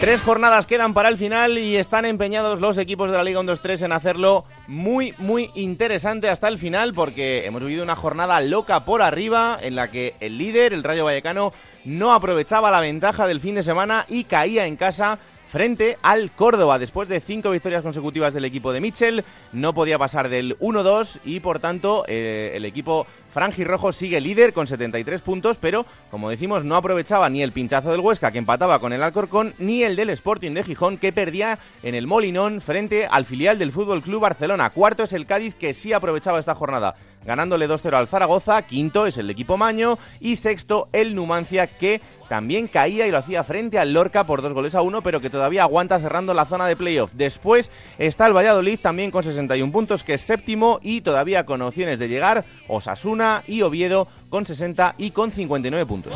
Tres jornadas quedan para el final y están empeñados los equipos de la Liga 1-2-3 en hacerlo muy, muy interesante hasta el final porque hemos vivido una jornada loca por arriba en la que el líder, el Rayo Vallecano, no aprovechaba la ventaja del fin de semana y caía en casa frente al Córdoba. Después de cinco victorias consecutivas del equipo de Mitchell, no podía pasar del 1-2 y por tanto eh, el equipo Rojo sigue líder con 73 puntos, pero como decimos no aprovechaba ni el pinchazo del Huesca que empataba con el Alcorcón, ni el del Sporting de Gijón que perdía en el Molinón frente al filial del Fútbol Club Barcelona. Cuarto es el Cádiz que sí aprovechaba esta jornada, ganándole 2-0 al Zaragoza. Quinto es el equipo Maño y sexto el Numancia que también caía y lo hacía frente al Lorca por dos goles a uno, pero que todavía aguanta cerrando la zona de playoff. Después está el Valladolid también con 61 puntos, que es séptimo y todavía con opciones de llegar Osasuna y Oviedo con 60 y con 59 puntos.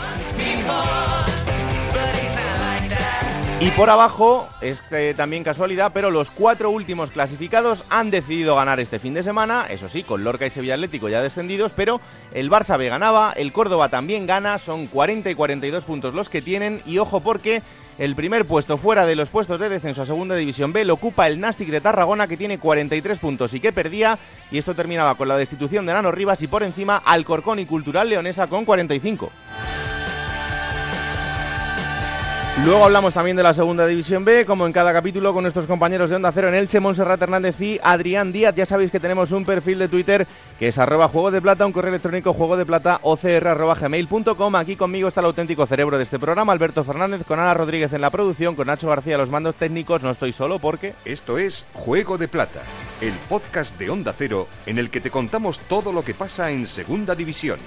Y por abajo, es también casualidad, pero los cuatro últimos clasificados han decidido ganar este fin de semana, eso sí, con Lorca y Sevilla Atlético ya descendidos, pero el Barça B ganaba, el Córdoba también gana, son 40 y 42 puntos los que tienen, y ojo porque el primer puesto fuera de los puestos de descenso a Segunda División B lo ocupa el Nastic de Tarragona que tiene 43 puntos y que perdía, y esto terminaba con la destitución de Nano Rivas y por encima Alcorcón y Cultural Leonesa con 45. Luego hablamos también de la segunda división B, como en cada capítulo con nuestros compañeros de Onda Cero en Elche, Monserrat Hernández y Adrián Díaz. Ya sabéis que tenemos un perfil de Twitter que es arroba juego de plata, un correo electrónico juego de plata ocr arroba gmail.com. Aquí conmigo está el auténtico cerebro de este programa, Alberto Fernández, con Ana Rodríguez en la producción, con Nacho García los mandos técnicos. No estoy solo porque... Esto es Juego de Plata, el podcast de Onda Cero en el que te contamos todo lo que pasa en segunda división.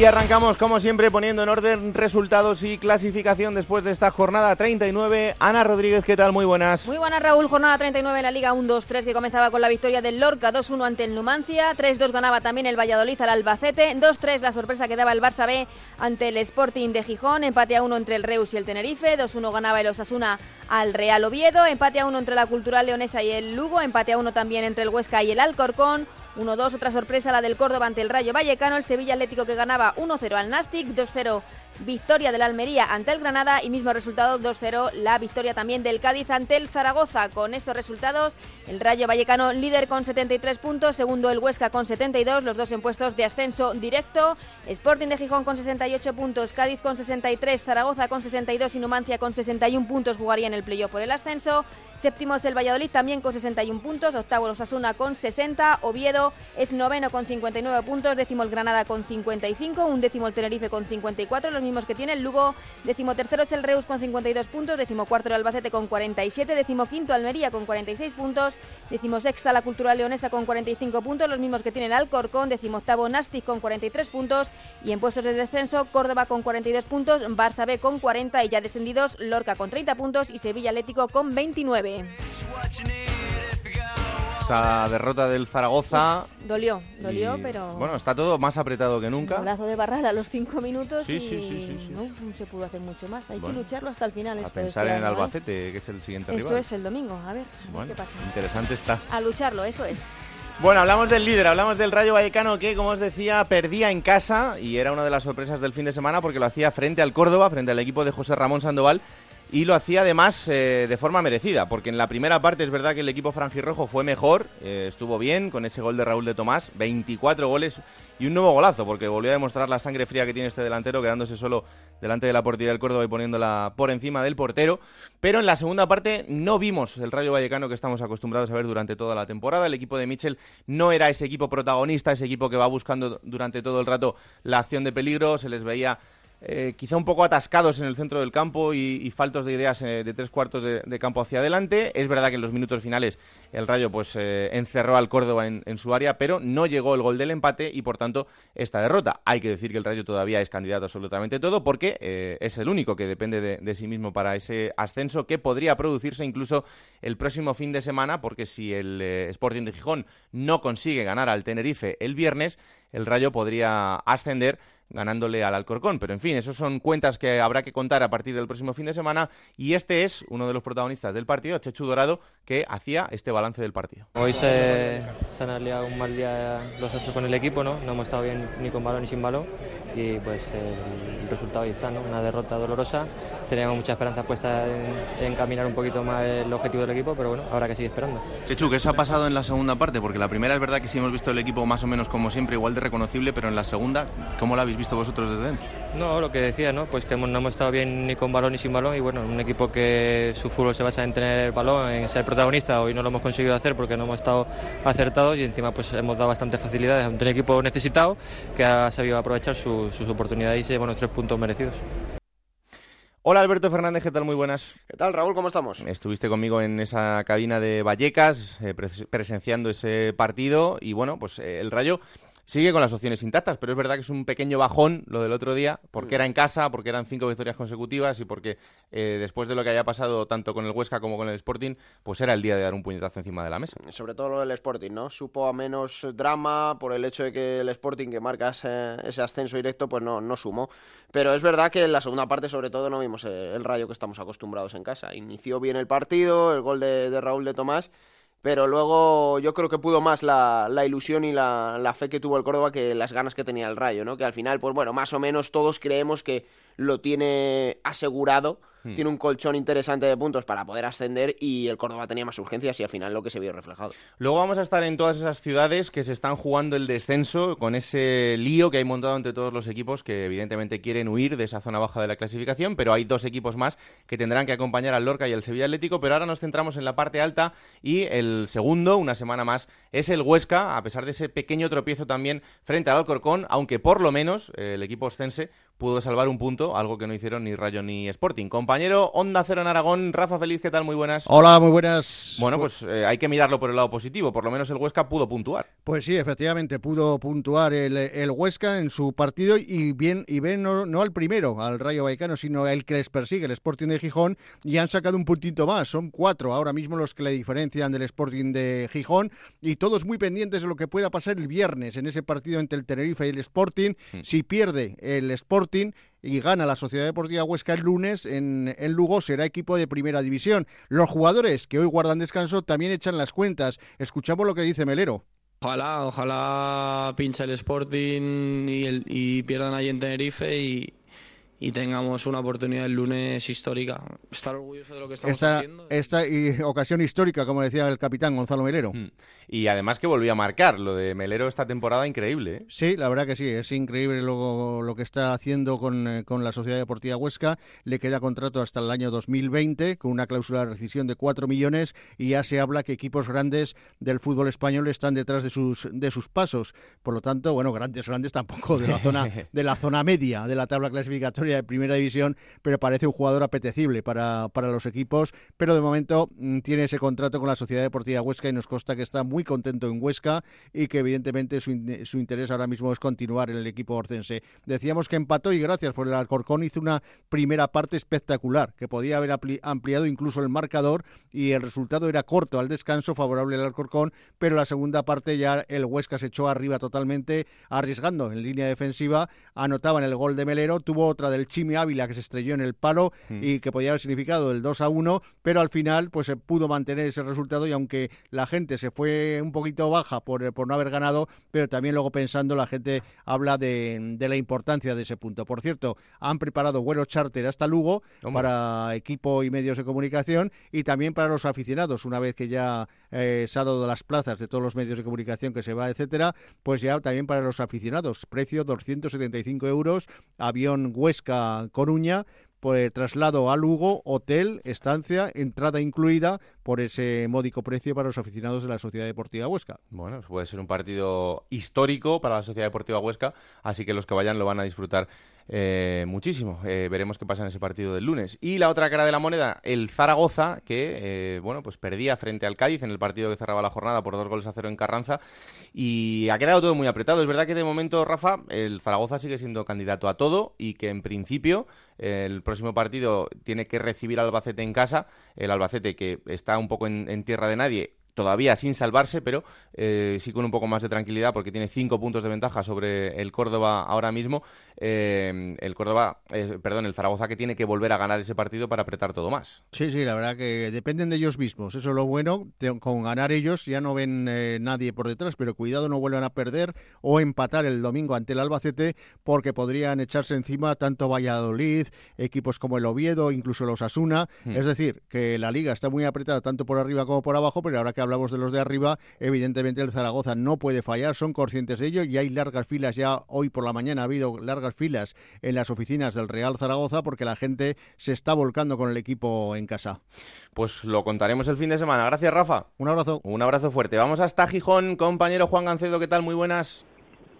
Y arrancamos, como siempre, poniendo en orden resultados y clasificación después de esta jornada 39. Ana Rodríguez, ¿qué tal? Muy buenas. Muy buenas, Raúl. Jornada 39 en la Liga 1-2-3 que comenzaba con la victoria del Lorca 2-1 ante el Numancia. 3-2 ganaba también el Valladolid al Albacete. 2-3 la sorpresa que daba el Barça B ante el Sporting de Gijón. Empate a 1 entre el Reus y el Tenerife. 2-1 ganaba el Osasuna al Real Oviedo. Empate a 1 entre la Cultural Leonesa y el Lugo. Empate a 1 también entre el Huesca y el Alcorcón. 1-2, otra sorpresa la del Córdoba ante el Rayo Vallecano, el Sevilla Atlético que ganaba 1-0 al Nastic, 2-0 victoria del Almería ante el Granada y mismo resultado 2-0 la victoria también del Cádiz ante el Zaragoza. Con estos resultados, el Rayo Vallecano líder con 73 puntos, segundo el Huesca con 72, los dos en puestos de ascenso directo. Sporting de Gijón con 68 puntos, Cádiz con 63, Zaragoza con 62 y Numancia con 61 puntos jugaría en el playoff por el ascenso. Séptimo es el Valladolid también con 61 puntos, octavo el Osasuna con 60, Oviedo es noveno con 59 puntos, décimo el Granada con 55, un décimo el Tenerife con 54, los que tiene el Lugo. Decimotercero es el Reus con 52 puntos. Decimocuarto el Albacete con 47. Decimoquinto Almería con 46 puntos. Decimosexta la Cultural Leonesa con 45 puntos. Los mismos que tiene el Alcorcón. Decimoctavo Nastic con 43 puntos. Y en puestos de descenso Córdoba con 42 puntos. Barça B con 40 y ya descendidos Lorca con 30 puntos y Sevilla Atlético con 29 derrota del Zaragoza. dolió, dolió, pero. Bueno, está todo más apretado que nunca. Un brazo de Barral a los cinco minutos y no se pudo hacer mucho más. Hay que lucharlo hasta el final. A pensar en el Albacete, que es el siguiente eso es el domingo, a ver, qué pasa. Interesante está. A lucharlo, eso es. Bueno, hablamos del líder, hablamos del Rayo Vallecano que, como os decía, perdía en casa y era una de las sorpresas del fin de semana porque lo hacía frente al Córdoba, frente al equipo de José Ramón Sandoval y lo hacía además eh, de forma merecida, porque en la primera parte es verdad que el equipo franjirrojo fue mejor, eh, estuvo bien con ese gol de Raúl de Tomás, 24 goles y un nuevo golazo, porque volvió a demostrar la sangre fría que tiene este delantero, quedándose solo delante de la portería del Córdoba y poniéndola por encima del portero. Pero en la segunda parte no vimos el Rayo Vallecano que estamos acostumbrados a ver durante toda la temporada. El equipo de Mitchell no era ese equipo protagonista, ese equipo que va buscando durante todo el rato la acción de peligro, se les veía eh, quizá un poco atascados en el centro del campo y, faltos de ideas eh, de tres cuartos de, campo hacia adelante. Es verdad que en los minutos finales el Rayo pues eh, encerró al Córdoba en, su área, pero no llegó el gol del empate y por tanto esta derrota. Hay que decir que el Rayo todavía es candidato absolutamente todo porque es el único que depende de, de, sí mismo para ese ascenso que podría producirse incluso el próximo fin de semana porque si el Sporting de Gijón no consigue ganar al Tenerife el viernes, el Rayo podría ascender ganándole al Alcorcón. Pero en fin, esos son cuentas que habrá que contar a partir del próximo fin de semana. Y este es uno de los protagonistas del partido, Chechu Dorado, que hacía este balance del partido. Hoy se, se han aliado un mal día los ocho con el equipo, ¿no? No hemos estado bien ni con balón ni sin balón. Y pues el, resultado ahí está, ¿no? Una derrota dolorosa. Teníamos mucha esperanza puesta en, en, caminar un poquito más el objetivo del equipo, pero bueno, habrá que seguir esperando. Chechu, ¿qué eso ha pasado en la segunda parte? Porque la primera es verdad que sí hemos visto el equipo más o menos como siempre, igual de reconocible, pero en la segunda, ¿cómo la habéis visto vosotros desde dentro? No, lo que decía, ¿no? Pues que no hemos estado bien ni con balón ni sin balón y bueno, un equipo que su fútbol se basa en tener el balón, en ser protagonista, hoy no lo hemos conseguido hacer porque no hemos estado acertados y encima pues hemos dado bastantes facilidades a un equipo necesitado que ha sabido aprovechar sus oportunidades y se llevan los tres puntos merecidos. Hola Alberto Fernández, ¿qué tal? Muy buenas. ¿Qué tal Raúl? ¿Cómo estamos? Estuviste conmigo en esa cabina de Vallecas, eh, presenciando ese partido y bueno, pues eh, el Rayo sigue con las opciones intactas, pero es verdad que es un pequeño bajón lo del otro día, porque mm. era en casa, porque eran cinco victorias consecutivas y porque eh, después de lo que haya pasado tanto con el Huesca como con el Sporting, pues era el día de dar un puñetazo encima de la mesa. Sobre todo lo del Sporting, ¿no? Supo a menos drama por el hecho de que el Sporting que marca ese, ascenso directo, pues no, no sumó. Pero es verdad que en la segunda parte, sobre todo, no vimos eh, el rayo que estamos acostumbrados en casa. Inició bien el partido, el gol de Raúl de Tomás pero luego yo creo que pudo más la, la ilusión y la, la, fe que tuvo el Córdoba que las ganas que tenía el Rayo, ¿no? Que al final, pues bueno, más o menos todos creemos que lo tiene asegurado Hmm. tiene un colchón interesante de puntos para poder ascender y el Córdoba tenía más urgencias y al final lo que se vio reflejado. Luego vamos a estar en todas esas ciudades que se están jugando el descenso con ese lío que hay montado entre todos los equipos que evidentemente quieren huir de esa zona baja de la clasificación, pero hay dos equipos más que tendrán que acompañar al Lorca y al Sevilla Atlético, pero ahora nos centramos en la parte alta y el segundo, una semana más, es el Huesca, a pesar de ese pequeño tropiezo también frente al Alcorcón, aunque por lo menos el equipo ostense pudo salvar un punto, algo que no hicieron ni Rayo ni Sporting. Compañero Onda Cero en Aragón, Rafa Feliz, ¿qué tal? Muy buenas. Hola, muy buenas. Bueno, pues eh, hay que mirarlo por el lado positivo, por lo menos el Huesca pudo puntuar. Pues sí, efectivamente, pudo puntuar el, Huesca en su partido y bien, y ven no, al primero, al Rayo Vallecano, sino al que les persigue, el Sporting de Gijón, y han sacado un puntito más, son cuatro ahora mismo los que le diferencian del Sporting de Gijón, y todos muy pendientes de lo que pueda pasar el viernes en ese partido entre el Tenerife y el Sporting. Hmm. Si pierde el Sporting, y gana la Sociedad Deportiva Huesca el lunes en, en, Lugo, será equipo de primera división. Los jugadores que hoy guardan descanso también echan las cuentas. Escuchamos lo que dice Melero. Ojalá, ojalá pinche el Sporting y, el, y pierdan ahí en Tenerife y, y tengamos una oportunidad el lunes histórica. Estar orgulloso de lo que estamos esta, haciendo. Esta y ocasión histórica, como decía el capitán Gonzalo Melero. Hmm. Y además que volvió a marcar, lo de Melero esta temporada increíble. ¿eh? Sí, la verdad que sí, es increíble lo, lo que está haciendo con, eh, con, la Sociedad Deportiva Huesca. Le queda contrato hasta el año 2020 con una cláusula de rescisión de 4 millones y ya se habla que equipos grandes del fútbol español están detrás de sus, de sus pasos. Por lo tanto, bueno, grandes, grandes tampoco de la zona, de la zona media de la tabla clasificatoria de primera división, pero parece un jugador apetecible para, para los equipos. Pero de momento mm, tiene ese contrato con la Sociedad Deportiva Huesca y nos consta que está muy contento en Huesca y que evidentemente su, su interés ahora mismo es continuar en el equipo orcense. Decíamos que empató y gracias por el Alcorcón hizo una primera parte espectacular, que podía haber ampliado incluso el marcador y el resultado era corto al descanso, favorable al Alcorcón, pero la segunda parte ya el Huesca se echó arriba totalmente, arriesgando en línea defensiva, anotaban el gol de Melero, tuvo otra del Chimi Ávila que se estrelló en el palo mm. y que podía haber significado el 2 a 1, pero al final pues se pudo mantener ese resultado y aunque la gente se fue un poquito baja por, por no haber ganado, pero también luego pensando la gente habla de, de la importancia de ese punto. Por cierto, han preparado vuelos charter hasta Lugo para equipo y medios de comunicación y también para los aficionados, una vez que ya eh, se ha dado las plazas de todos los medios de comunicación que se va, etcétera, pues ya también para los aficionados, precio 275 euros, avión Huesca Coruña, por el traslado a Lugo, hotel, estancia, entrada incluida por ese módico precio para los aficionados de la Sociedad Deportiva Huesca. Bueno, puede ser un partido histórico para la Sociedad Deportiva Huesca, así que los que vayan lo van a disfrutar eh, muchísimo. Eh, veremos qué pasa en ese partido del lunes. Y la otra cara de la moneda, el Zaragoza, que eh, bueno, pues perdía frente al Cádiz en el partido que cerraba la jornada por dos goles a cero en Carranza. Y ha quedado todo muy apretado. Es verdad que de momento, Rafa, el Zaragoza sigue siendo candidato a todo y que en principio el próximo partido tiene que recibir al Albacete en casa. El Albacete que está un poco en tierra de nadie todavía sin salvarse, pero eh, sí con un poco más de tranquilidad porque tiene cinco puntos de ventaja sobre el Córdoba ahora mismo. Eh, el Córdoba, eh, perdón, el Zaragoza que tiene que volver a ganar ese partido para apretar todo más. Sí, sí, la verdad que dependen de ellos mismos. Eso es lo bueno. Con ganar ellos ya no ven nadie por detrás, pero cuidado no vuelvan a perder o empatar el domingo ante el Albacete porque podrían echarse encima tanto Valladolid, equipos como el Oviedo, incluso los Asuna. Hmm. Es decir, que la liga está muy apretada tanto por arriba como por abajo, pero ahora que hablamos de los de arriba, evidentemente el Zaragoza no puede fallar, son conscientes de ello y hay largas filas ya hoy por la mañana ha habido largas filas en las oficinas del Real Zaragoza porque la gente se está volcando con el equipo en casa. Pues lo contaremos el fin de semana. Gracias, Rafa. Un abrazo. Un abrazo fuerte. Vamos hasta Gijón, compañero Juan Gancedo, ¿qué tal? Muy buenas.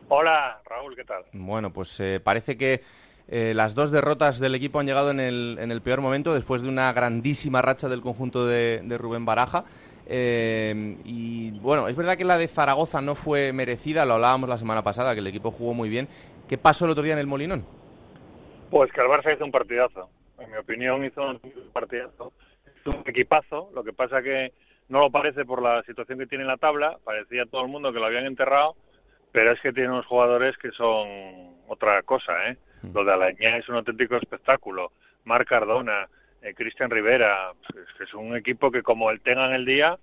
Hola, Raúl, ¿qué tal? Bueno, pues eh, parece que eh, las dos derrotas del equipo han llegado en el, en el peor momento después de una grandísima racha del conjunto de Rubén Baraja. Eh, y bueno, es verdad que la de Zaragoza no fue merecida, lo hablábamos la semana pasada, que el equipo jugó muy bien. ¿Qué pasó el otro día en el Molinón? Pues que el Barça hizo un partidazo. En mi opinión hizo un partidazo. Hizo un equipazo. Lo que pasa que no lo parece por la situación que tiene en la tabla. Parecía todo el mundo que lo habían enterrado. Pero es que tiene unos jugadores que son otra cosa, ¿eh? Mm. Lo de Alañá es un auténtico espectáculo. Marc Cardona, eh, Cristian Rivera, es, un equipo que como el tenga en el día,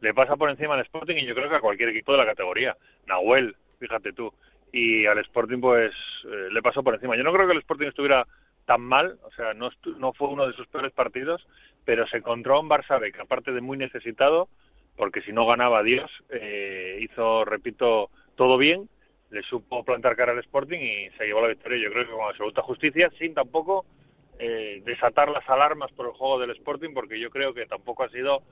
le pasa por encima al Sporting y yo creo que a cualquier equipo de la categoría. Nahuel, fíjate tú. Y al Sporting pues eh, le pasó por encima. Yo no creo que el Sporting estuviera tan mal, o sea, no, no fue uno de sus peores partidos, pero se encontró un Barça que aparte de muy necesitado, porque si no ganaba Dios, eh, hizo, repito, todo bien, le supo plantar cara al Sporting y se llevó la victoria, yo creo que con absoluta justicia, sin tampoco eh, desatar las alarmas por el juego del Sporting, porque yo creo que tampoco ha sido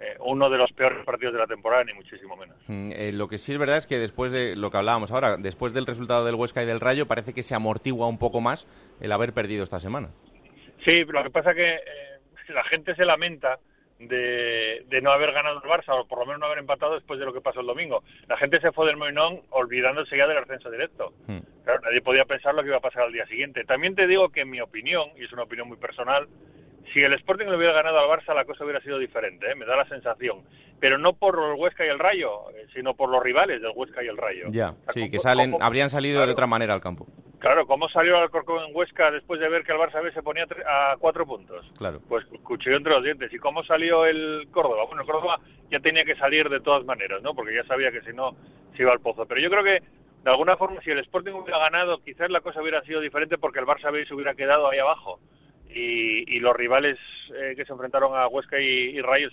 eh, uno de los peores partidos de la temporada, ni muchísimo menos. Mm, eh, lo que sí es verdad es que después de lo que hablábamos ahora, después del resultado del Huesca y del Rayo, parece que se amortigua un poco más el haber perdido esta semana. Sí, lo que pasa es que la gente se lamenta de, no haber ganado el Barça, o por lo menos no haber empatado después de lo que pasó el domingo. La gente se fue del Moinón olvidándose ya del ascenso directo. Hmm. Claro, nadie podía pensar lo que iba a pasar al día siguiente. También te digo que en mi opinión, y es una opinión muy personal, si el Sporting le hubiera ganado al Barça, la cosa hubiera sido diferente, ¿eh? me da la sensación. Pero no por el Huesca y el Rayo, eh, sino por los rivales del Huesca y el Rayo. Ya, sí, que salen, habrían salido de otra manera al campo. Claro, ¿cómo salió el Alcorcón en Huesca después de ver que el Barça B se ponía a cuatro puntos? Claro. Pues cuchillo entre los dientes. ¿Y cómo salió el Córdoba? Bueno, el Córdoba ya tenía que salir de todas maneras, ¿no? Porque ya sabía que si no se iba al pozo. Pero yo creo que, de alguna forma, si el Sporting hubiera ganado, quizás la cosa hubiera sido diferente porque el Barça B se hubiera quedado ahí abajo y, los rivales eh, que se enfrentaron a Huesca y, Rayo,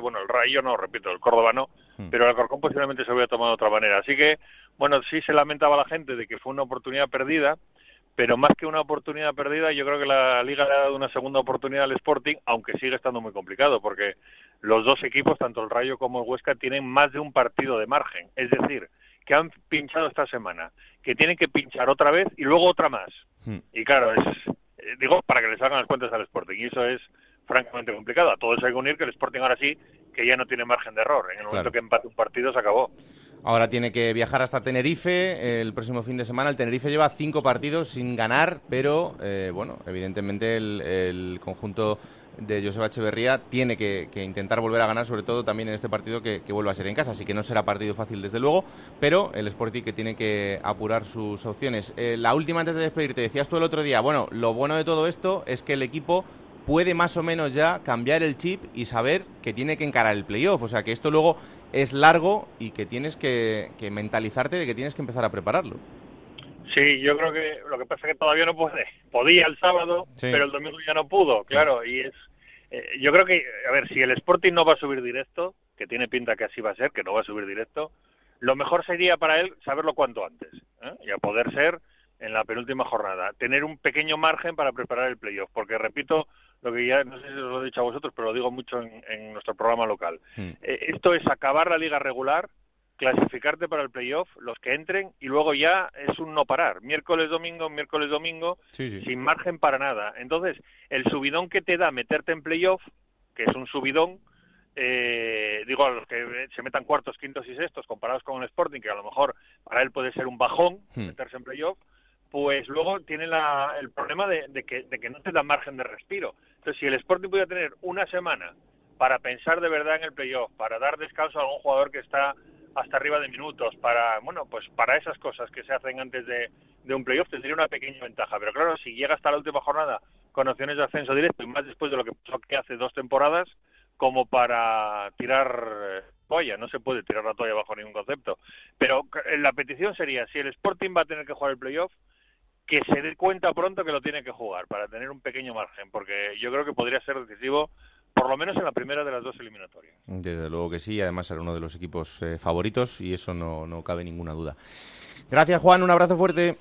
bueno, el Rayo no, repito, el Córdoba no, hmm. pero el Alcorcón posiblemente se hubiera tomado de otra manera. Así que, bueno, sí se lamentaba la gente de que fue una oportunidad perdida, pero más que una oportunidad perdida, yo creo que la Liga le ha dado una segunda oportunidad al Sporting, aunque sigue estando muy complicado, porque los dos equipos, tanto el Rayo como el Huesca, tienen más de un partido de margen. Es decir, que han pinchado esta semana, que tienen que pinchar otra vez y luego otra más. Hmm. Y claro, es, digo, para que le salgan las cuentas al Sporting. Y eso es francamente complicado. A todo eso hay que unir que el Sporting ahora sí, que ya no tiene margen de error. En el momento que empate un partido se acabó. Ahora tiene que viajar hasta Tenerife el próximo fin de semana. El Tenerife lleva cinco partidos sin ganar, pero eh, bueno, evidentemente el conjunto de Joseba Echeverría tiene que, intentar volver a ganar, sobre todo también en este partido que, vuelva a ser en casa. Así que no será partido fácil, desde luego, pero el Sporting que tiene que apurar sus opciones. Eh, la última antes de despedirte, decías tú el otro día, bueno, lo bueno de todo esto es que el equipo puede más o menos ya cambiar el chip y saber que tiene que encarar el playoff. O sea, que esto luego es largo y que tienes que, mentalizarte de que tienes que empezar a prepararlo. Sí, yo creo que lo que pasa es que todavía no puede. Podía el sábado, pero el domingo ya no pudo, claro. Y es, eh, yo creo que, a ver, si el Sporting no va a subir directo, que tiene pinta que así va a ser, que no va a subir directo, lo mejor sería para él saberlo cuanto antes, ¿eh? y a poder ser en la penúltima jornada, tener un pequeño margen para preparar el playoff, porque repito lo que ya no sé si os lo he dicho a vosotros, pero lo digo mucho en, nuestro programa local. Hmm. Eh, esto es acabar la liga regular, clasificarte para el playoff, los que entren, y luego ya es un no parar. Miércoles, domingo, miércoles, domingo, Sí, sí. sin margen para nada. Entonces, el subidón que te da meterte en playoff, que es un subidón, eh, digo a los que se metan cuartos, quintos y sextos comparados con el Sporting, que a lo mejor para él puede ser un bajón Hmm. meterse en playoff, pues luego tiene la- el problema de, de que, de que no te da margen de respiro. Entonces, si el Sporting pudiera tener una semana para pensar de verdad en el playoff, para dar descanso a algún jugador que está hasta arriba de minutos, para, bueno, pues para esas cosas que se hacen antes de, un playoff tendría una pequeña ventaja. Pero claro, si llega hasta la última jornada con opciones de ascenso directo y más después de lo que pasó que hace dos temporadas, como para tirar eh, toalla, no se puede tirar la toalla bajo ningún concepto. Pero eh, la petición sería, si el Sporting va a tener que jugar el playoff, que se dé cuenta pronto que lo tiene que jugar para tener un pequeño margen, porque yo creo que podría ser decisivo por lo menos en la primera de las dos eliminatorias. Desde luego que sí, además era uno de los equipos eh, favoritos y eso no, no cabe ninguna duda. Gracias Juan, un abrazo fuerte.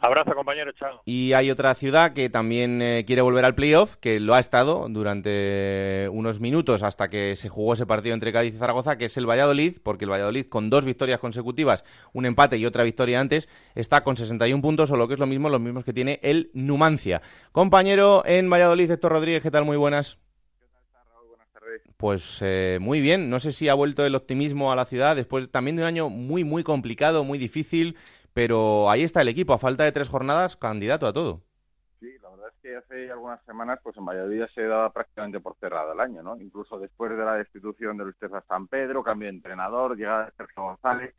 Abrazo compañero, chao. Y hay otra ciudad que también eh, quiere volver al playoff, que lo ha estado durante unos minutos hasta que se jugó ese partido entre Cádiz y Zaragoza, que es el Valladolid, porque el Valladolid con dos victorias consecutivas, un empate y otra victoria antes, está con 61 puntos, o lo que es lo mismo, los mismos que tiene el Numancia. Compañero en Valladolid, Héctor Rodríguez, ¿qué tal? Muy buenas. Pues eh, muy bien, no sé si ha vuelto el optimismo a la ciudad después también de un año muy, muy complicado, muy difícil, pero ahí está el equipo, a falta de tres jornadas, candidato a todo. Sí, la verdad es que hace algunas semanas pues en Valladolid se daba prácticamente por cerrado el año, ¿no? Incluso después de la destitución de Luis César San Pedro, cambio de entrenador, llegada de Sergio González,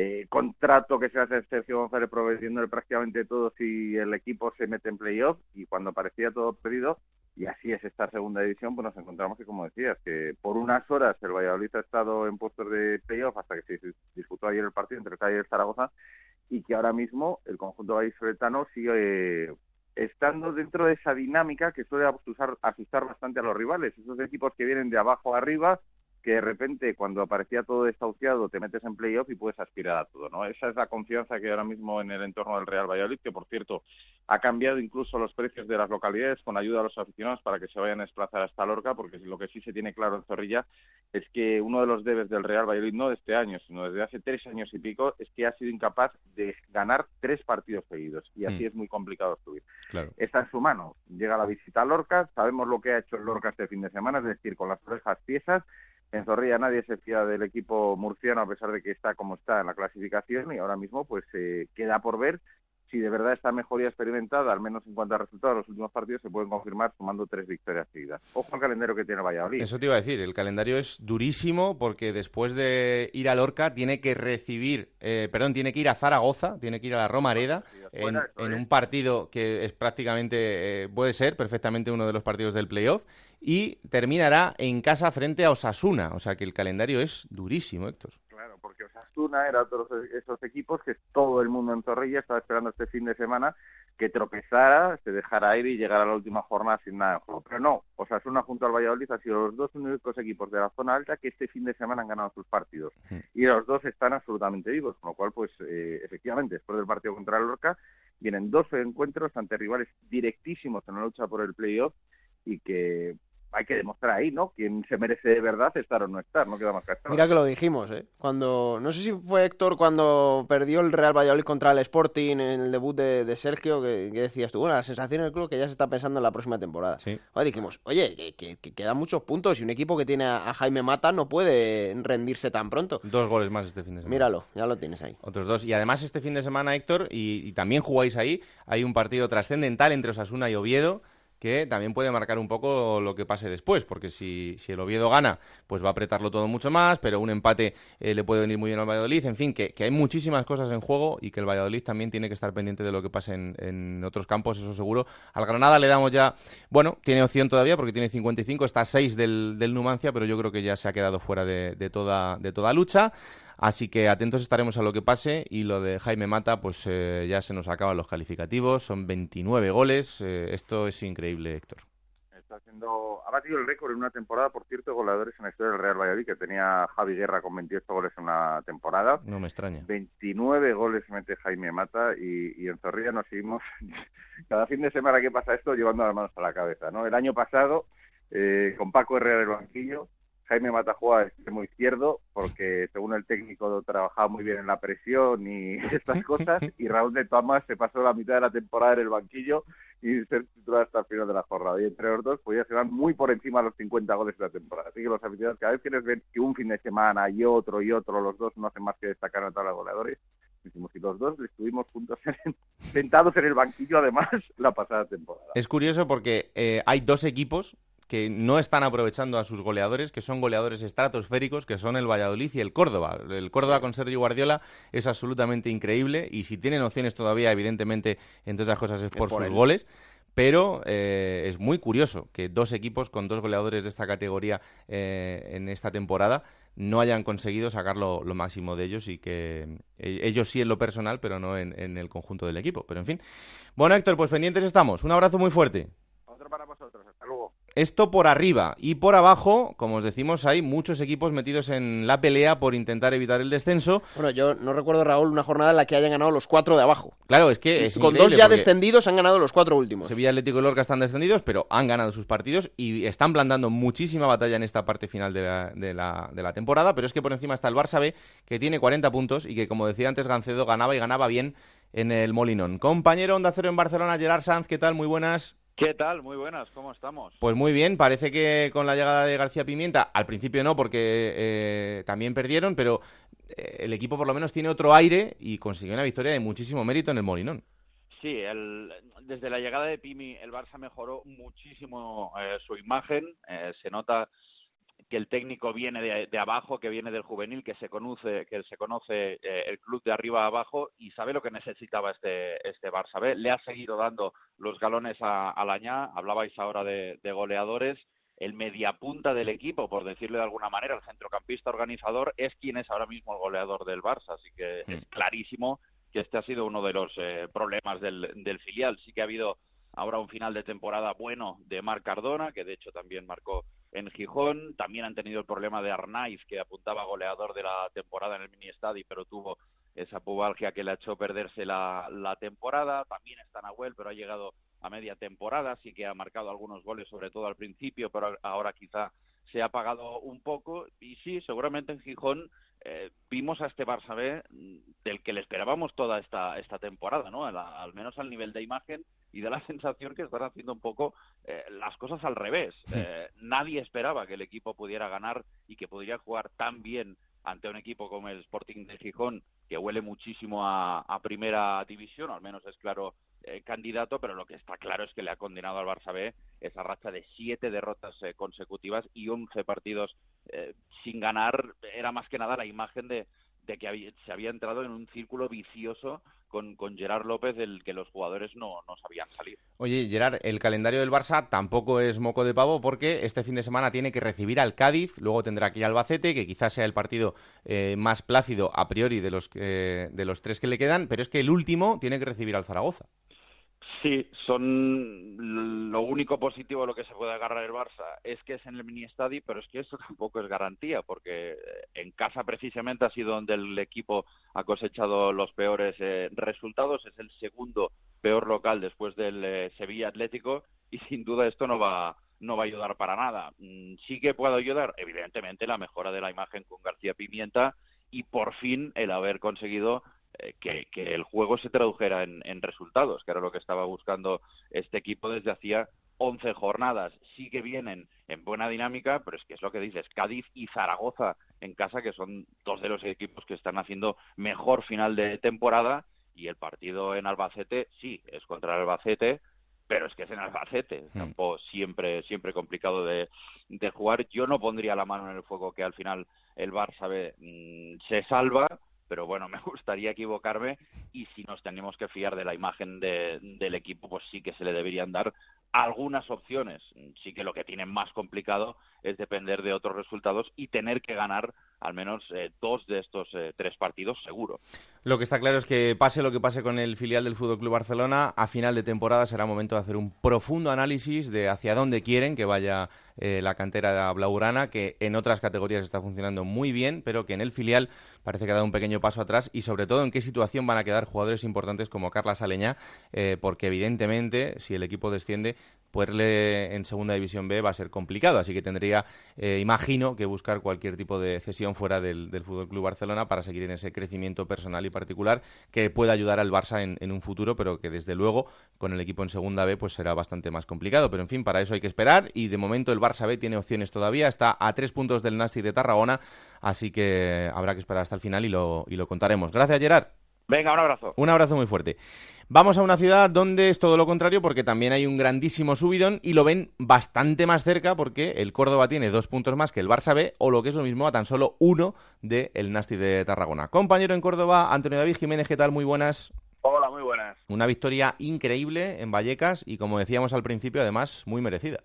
eh, contrato que se hace Sergio González proveyéndole prácticamente todo si el equipo se mete en playoff y cuando parecía todo perdido, y así es esta segunda división, pues nos encontramos que, como decías, que por unas horas el Valladolid ha estado en puestos de playoff hasta que se disputó ayer el partido entre el Cádiz y el Zaragoza y que ahora mismo el conjunto vallisoletano sigue eh, estando dentro de esa dinámica que suele asustar, asustar bastante a los rivales. Esos equipos que vienen de abajo arriba, que de repente cuando aparecía todo desahuciado te metes en playoff y puedes aspirar a todo, ¿no? Esa es la confianza que hay ahora mismo en el entorno del Real Valladolid, que por cierto ha cambiado incluso los precios de las localidades con ayuda a los aficionados para que se vayan a desplazar hasta Lorca, porque lo que sí se tiene claro en Zorrilla es que uno de los debes del Real Valladolid, no de este año, sino desde hace tres años y pico, es que ha sido incapaz de ganar tres partidos seguidos y así Mm. es muy complicado subir. Claro. Está en su mano. Llega la visita a Lorca, sabemos lo que ha hecho el Lorca este fin de semana, es decir, con las orejas piezas. En Zorrilla nadie se fía del equipo murciano a pesar de que está como está en la clasificación y ahora mismo pues eh, queda por ver si de verdad esta mejoría experimentada, al menos en cuanto a resultados de los últimos partidos, se pueden confirmar sumando tres victorias seguidas. Ojo al calendario que tiene Valladolid. Eso te iba a decir, el calendario es durísimo porque después de ir a Lorca tiene que recibir, eh, perdón, tiene que ir a Zaragoza, tiene que ir a la Romareda en, eso en un partido que es prácticamente, eh, puede ser perfectamente uno de los partidos del playoff y terminará en casa frente a Osasuna, o sea que el calendario es durísimo, Héctor. Claro, porque Osasuna era otro de esos equipos que todo el mundo en Zorrilla estaba esperando este fin de semana que tropezara, se dejara ir y llegara a la última jornada sin nada en juego. Pero no, Osasuna junto al Valladolid han sido los dos únicos equipos de la zona alta que este fin de semana han ganado sus partidos. Y los dos están absolutamente vivos, con lo cual, pues, eh, efectivamente, después del partido contra el Lorca, vienen dos encuentros ante rivales directísimos en la lucha por el playoff y que hay que demostrar ahí, ¿no? Quién se merece de verdad estar o no estar, no queda más que estar. Mira que lo dijimos, ¿eh? Cuando, no sé si fue Héctor cuando perdió el Real Valladolid contra el Sporting en el debut de, de Sergio, que, que decías tú, bueno, la sensación del club que ya se está pensando en la próxima temporada. Sí. Joder, dijimos, oye, que, que- que quedan muchos puntos y un equipo que tiene a, a Jaime Mata no puede rendirse tan pronto. Dos goles más este fin de semana. Míralo, ya lo tienes ahí. Otros dos. Y además este fin de semana, Héctor, y, y también jugáis ahí, hay un partido trascendental entre Osasuna y Oviedo que también puede marcar un poco lo que pase después, porque si, si el Oviedo gana, pues va a apretarlo todo mucho más, pero un empate eh, le puede venir muy bien al Valladolid, en fin, que, que hay muchísimas cosas en juego y que el Valladolid también tiene que estar pendiente de lo que pase en, en otros campos, eso seguro. Al Granada le damos ya, bueno, tiene opción todavía porque tiene 55, está a 6 del, del Numancia, pero yo creo que ya se ha quedado fuera de, de toda, de toda lucha. Así que atentos estaremos a lo que pase y lo de Jaime Mata, pues eh, ya se nos acaban los calificativos, son 29 goles, eh, esto es increíble, Héctor. Está haciendo, ha batido el récord en una temporada, por cierto, goleadores en la historia del Real Valladolid, que tenía Javi Guerra con 28 goles en una temporada. No me extraña. 29 goles mete Jaime Mata y, y en Zorrilla nos seguimos cada fin de semana que pasa esto llevando las manos a la cabeza. ¿no? El año pasado, eh, con Paco Herrera del banquillo, Jaime Mata jugaba de extremo izquierdo porque según el técnico trabajaba muy bien en la presión y estas cosas y Raúl de Tomas se pasó la mitad de la temporada en el banquillo y ser titular hasta el final de la jornada. Y entre los dos podía ser muy por encima de los 50 goles de la temporada. Así que los aficionados cada vez que ven que un fin de semana y otro y otro, los dos no hacen más que destacar a todos los goleadores, decimos, y los dos estuvimos juntos sentados en el banquillo además la pasada temporada. Es curioso porque eh, hay dos equipos que no están aprovechando a sus goleadores, que son goleadores estratosféricos, que son el Valladolid y el Córdoba. El Córdoba con Sergio Guardiola es absolutamente increíble y si tienen opciones todavía, evidentemente, entre otras cosas, es por, sus goles. Pero eh, es muy curioso que dos equipos con dos goleadores de esta categoría eh, en esta temporada no hayan conseguido sacar lo, máximo de ellos y que eh, ellos sí en lo personal, pero no en, en el conjunto del equipo. Pero en fin. Bueno, Héctor, pues pendientes estamos. Un abrazo muy fuerte. Otro para vosotros. Esto por arriba y por abajo, como os decimos, hay muchos equipos metidos en la pelea por intentar evitar el descenso. Bueno, yo no recuerdo, Raúl, una jornada en la que hayan ganado los cuatro de abajo. Claro, es que con dos ya descendidos han ganado los cuatro últimos. Sevilla, Atlético y Lorca están descendidos, pero han ganado sus partidos y están plantando muchísima batalla en esta parte final de la, de la, de la temporada. Pero es que por encima está el Barça B, que tiene 40 puntos y que, como decía antes Gancedo, ganaba y ganaba bien en el Molinón. Compañero Onda Cero en Barcelona, Gerard Sanz, ¿qué tal? Muy buenas. ¿Qué tal? Muy buenas, ¿cómo estamos? Pues muy bien, parece que con la llegada de García Pimienta, al principio no, porque eh, también perdieron, pero eh, el equipo por lo menos tiene otro aire y consiguió una victoria de muchísimo mérito en el Molinón. Sí, desde la llegada de Pimi el Barça mejoró muchísimo eh, su imagen, se nota que el técnico viene de, abajo, que viene del juvenil, que se conoce, que se conoce eh, el club de arriba a abajo y sabe lo que necesitaba este, este Barça B. Le ha seguido dando los galones a, a Lañá, hablabais ahora de, goleadores, el mediapunta del equipo, por decirlo de alguna manera, el centrocampista organizador, es quien es ahora mismo el goleador del Barça, así que es clarísimo que este ha sido uno de los eh, problemas del, del filial. Sí que ha habido ahora un final de temporada bueno de Marc Cardona, que de hecho también marcó en Gijón. También han tenido el problema de Arnaiz, que apuntaba goleador de la temporada en el mini estadio, pero tuvo esa pubalgia que le ha hecho perderse la, temporada. También está Nahuel, pero ha llegado a media temporada, sí que ha marcado algunos goles, sobre todo al principio, pero ahora quizá se ha apagado un poco. Y sí, seguramente en Gijón eh, vimos a este Barça mm, del que le esperábamos toda esta, esta temporada, ¿no? al menos al nivel de imagen y de la sensación que están haciendo un poco eh, las cosas al revés. Eh, nadie esperaba que el equipo pudiera ganar y que pudiera jugar tan bien ante un equipo como el Sporting de Gijón, que huele muchísimo a, primera división, al menos es claro eh, candidato, pero lo que está claro es que le ha condenado al Barça B esa racha de siete derrotas consecutivas y once partidos sin ganar. Era más que nada la imagen de, de que se había entrado en un círculo vicioso con, con Gerard López del que los jugadores no, no sabían salir. Oye, Gerard, el calendario del Barça tampoco es moco de pavo porque este fin de semana tiene que recibir al Cádiz, luego tendrá aquí Albacete, que quizás sea el partido eh, más plácido a priori de los, de los tres que le quedan, pero es que el último tiene que recibir al Zaragoza. Sí, son lo único positivo a lo que se puede agarrar el Barça es que es en el mini estadio, pero es que eso tampoco es garantía, porque eh, en casa precisamente ha sido donde el equipo ha cosechado los peores eh, resultados, es el segundo peor local después del eh, Sevilla Atlético y sin duda esto no va no va a ayudar para nada. Mm, sí que puede ayudar, evidentemente, la mejora de la imagen con García Pimienta y por fin el haber conseguido eh, que, el juego se tradujera en, resultados, que era lo que estaba buscando este equipo desde hacía 11 jornadas. Sí que vienen en buena dinámica, pero es que es lo que dices, Cádiz y Zaragoza en casa, que son dos de los equipos que están haciendo mejor final de temporada, y el partido en Albacete, sí, es contra el Albacete, pero es que es en Albacete, hmm. campo siempre, siempre complicado de, de, jugar. Yo no pondría la mano en el fuego que al final el Barça mm, se salva, pero bueno, me gustaría equivocarme y si nos tenemos que fiar de la imagen del equipo, pues sí que se le deberían dar algunas opciones. Sí que lo que tienen más complicado es depender de otros resultados y tener que ganar al menos eh, dos de estos eh, tres partidos seguro. Lo que está claro es que pase lo que pase con el filial del Fútbol Club Barcelona, a final de temporada será momento de hacer un profundo análisis de hacia dónde quieren que vaya eh, la cantera blaugrana, que en otras categorías está funcionando muy bien, pero que en el filial parece que ha dado un pequeño paso atrás y sobre todo en qué situación van a quedar jugadores importantes como Carla Saleña, porque evidentemente si el equipo desciende poderle en segunda división B va a ser complicado, así que tendría, eh, imagino, que buscar cualquier tipo de cesión fuera del, del Fútbol Club Barcelona para seguir en ese crecimiento personal y particular que pueda ayudar al Barça en, un futuro, pero que desde luego con el equipo en segunda B pues será bastante más complicado. Pero en fin, para eso hay que esperar y de momento el Barça B tiene opciones todavía, está a tres puntos del Nasti de Tarragona, así que habrá que esperar hasta el final y lo, y lo contaremos. Gracias, Gerard. Venga, un abrazo. Un abrazo muy fuerte. Vamos a una ciudad donde es todo lo contrario porque también hay un grandísimo subidón y lo ven bastante más cerca porque el Córdoba tiene dos puntos más que el Barça B o lo que es lo mismo a tan solo uno del el Nasti de Tarragona. Compañero en Córdoba, Antonio David Jiménez, ¿qué tal? Muy buenas. Hola, muy buenas. Una victoria increíble en Vallecas y como decíamos al principio, además muy merecida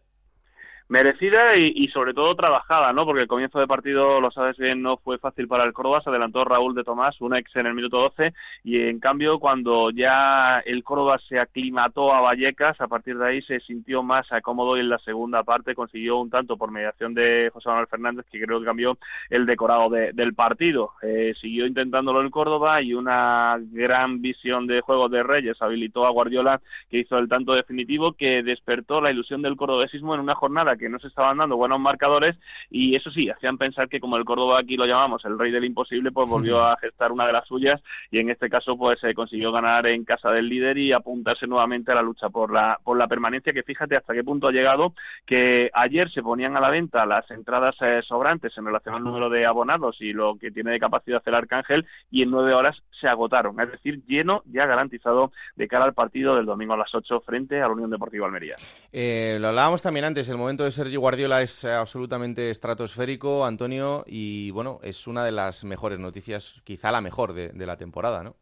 merecida y, sobre todo trabajada, ¿no? Porque el comienzo de partido, lo sabes bien, no fue fácil para el Córdoba, se adelantó Raúl de Tomás, un ex en el minuto 12, y en cambio cuando ya el Córdoba se aclimató a Vallecas, a partir de ahí se sintió más cómodo y en la segunda parte consiguió un tanto por mediación de José Manuel Fernández, que creo que cambió el decorado del partido. Eh, siguió intentándolo el Córdoba y una gran visión de juego de Reyes habilitó a Guardiola, que hizo el tanto definitivo, que despertó la ilusión del cordobesismo en una jornada que no se estaban dando buenos marcadores y eso sí, hacían pensar que como el Córdoba aquí lo llamamos el rey del imposible, pues volvió a gestar una de las suyas y en este caso pues se consiguió ganar en casa del líder y apuntarse nuevamente a la lucha por la, por la permanencia que fíjate hasta qué punto ha llegado que ayer se ponían a la venta las entradas eh, sobrantes en relación al número de abonados y lo que tiene de capacidad el Arcángel y en nueve horas se agotaron, es decir, lleno ya garantizado de cara al partido del domingo a las ocho frente a la Unión Deportiva Almería. Eh, lo hablábamos también antes, el momento de Sergio Guardiola es absolutamente estratosférico, Antonio, y bueno, es una de las mejores noticias, quizá la mejor de, la temporada, ¿no?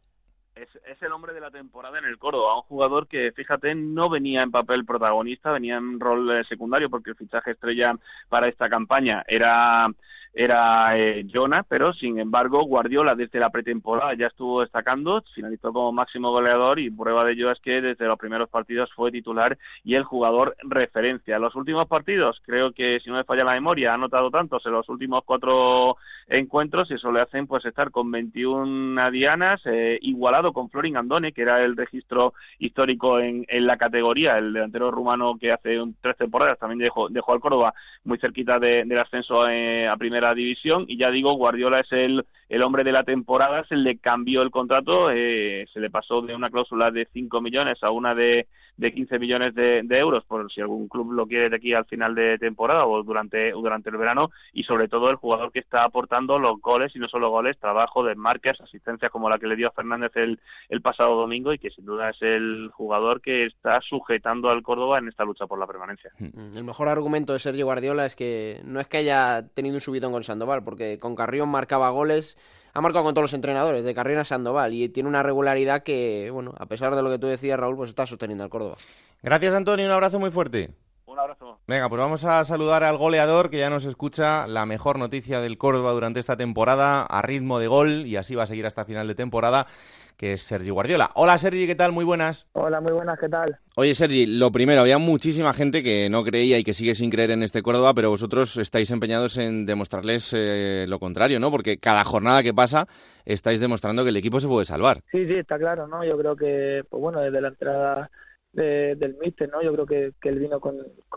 Es, el hombre de la temporada en el Córdoba, un jugador que, fíjate, no venía en papel protagonista, venía en rol eh, secundario porque el fichaje estrella para esta campaña era era eh, Jonah, pero sin embargo Guardiola desde la pretemporada ya estuvo destacando, finalizó como máximo goleador y prueba de ello es que desde los primeros partidos fue titular y el jugador referencia. En los últimos partidos, creo que si no me falla la memoria, ha anotado tantos en los últimos cuatro encuentros y eso le hacen pues estar con 21 dianas, eh, igualado con Florin Andone, que era el registro histórico en, en la categoría, el delantero rumano que hace tres temporadas también dejó, dejó al Córdoba muy cerquita del ascenso eh, a primera división y ya digo, Guardiola es el, el hombre de la temporada, se le cambió el contrato, eh, se le pasó de una cláusula de 5 millones a una de, de 15 millones de, euros, por si algún club lo quiere de aquí al final de temporada o durante, durante el verano, y sobre todo el jugador que está aportando los goles y no solo goles, trabajo de marcas, asistencias como la que le dio a Fernández el, el pasado domingo y que sin duda es el jugador que está sujetando al Córdoba en esta lucha por la permanencia. El mejor argumento de Sergio Guardiola es que no es que haya tenido un subidón con Sandoval, porque con Carrión marcaba goles, ha marcado con todos los entrenadores, de Carrión a Sandoval, y tiene una regularidad que, bueno, a pesar de lo que tú decías, Raúl, pues está sosteniendo al Córdoba. Gracias, Antonio, un abrazo muy fuerte. Un abrazo. Venga, pues vamos a saludar al goleador que ya nos escucha la mejor noticia del Córdoba durante esta temporada a ritmo de gol y así va a seguir hasta final de temporada que es Sergi Guardiola. Hola Sergi, ¿qué tal? Muy buenas. Hola, muy buenas, ¿qué tal? Oye Sergi, lo primero, había muchísima gente que no creía y que sigue sin creer en este Córdoba, pero vosotros estáis empeñados en demostrarles eh, lo contrario, ¿no? Porque cada jornada que pasa estáis demostrando que el equipo se puede salvar. Sí, sí, está claro, ¿no? Yo creo que, pues bueno, desde la entrada del míster, ¿no? Yo creo que, él vino con,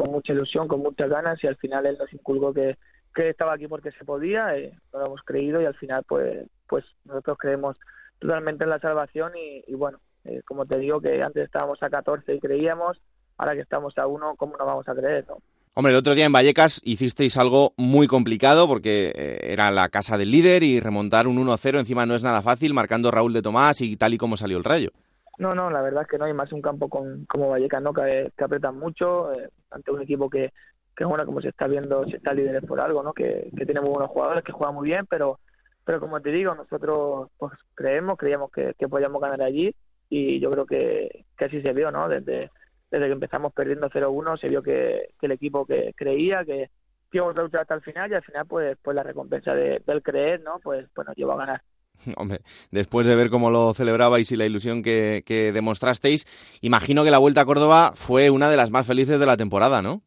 mucha ilusión, con muchas ganas y al final él nos inculcó que, que estaba aquí porque se podía, eh, no lo hemos creído y al final pues, pues nosotros creemos totalmente en la salvación y, bueno, eh, como te digo que antes estábamos a 14 y creíamos, ahora que estamos a 1, ¿cómo no vamos a creer? No? Hombre, el otro día en Vallecas hicisteis algo muy complicado porque eh, era la casa del líder y remontar un 1-0 encima no es nada fácil, marcando Raúl de Tomás y tal y como salió el rayo. No, no, la verdad es que no hay más un campo con, como Vallecas, ¿no? Que, que apretan mucho eh, ante un equipo que, que, bueno, como se está viendo, si está líder por algo, ¿no? Que, que tiene muy buenos jugadores, que juegan muy bien, pero pero como te digo, nosotros pues creemos, creíamos que, que podíamos ganar allí y yo creo que, que así se vio, ¿no? Desde, desde que empezamos perdiendo 0-1 se vio que, el equipo que creía, que, íbamos a luchar hasta el final y al final pues pues la recompensa de, del creer, ¿no? Pues, pues nos llevó a ganar. Hombre, después de ver cómo lo celebrabais y la ilusión que, que demostrasteis, imagino que la Vuelta a Córdoba fue una de las más felices de la temporada, ¿no?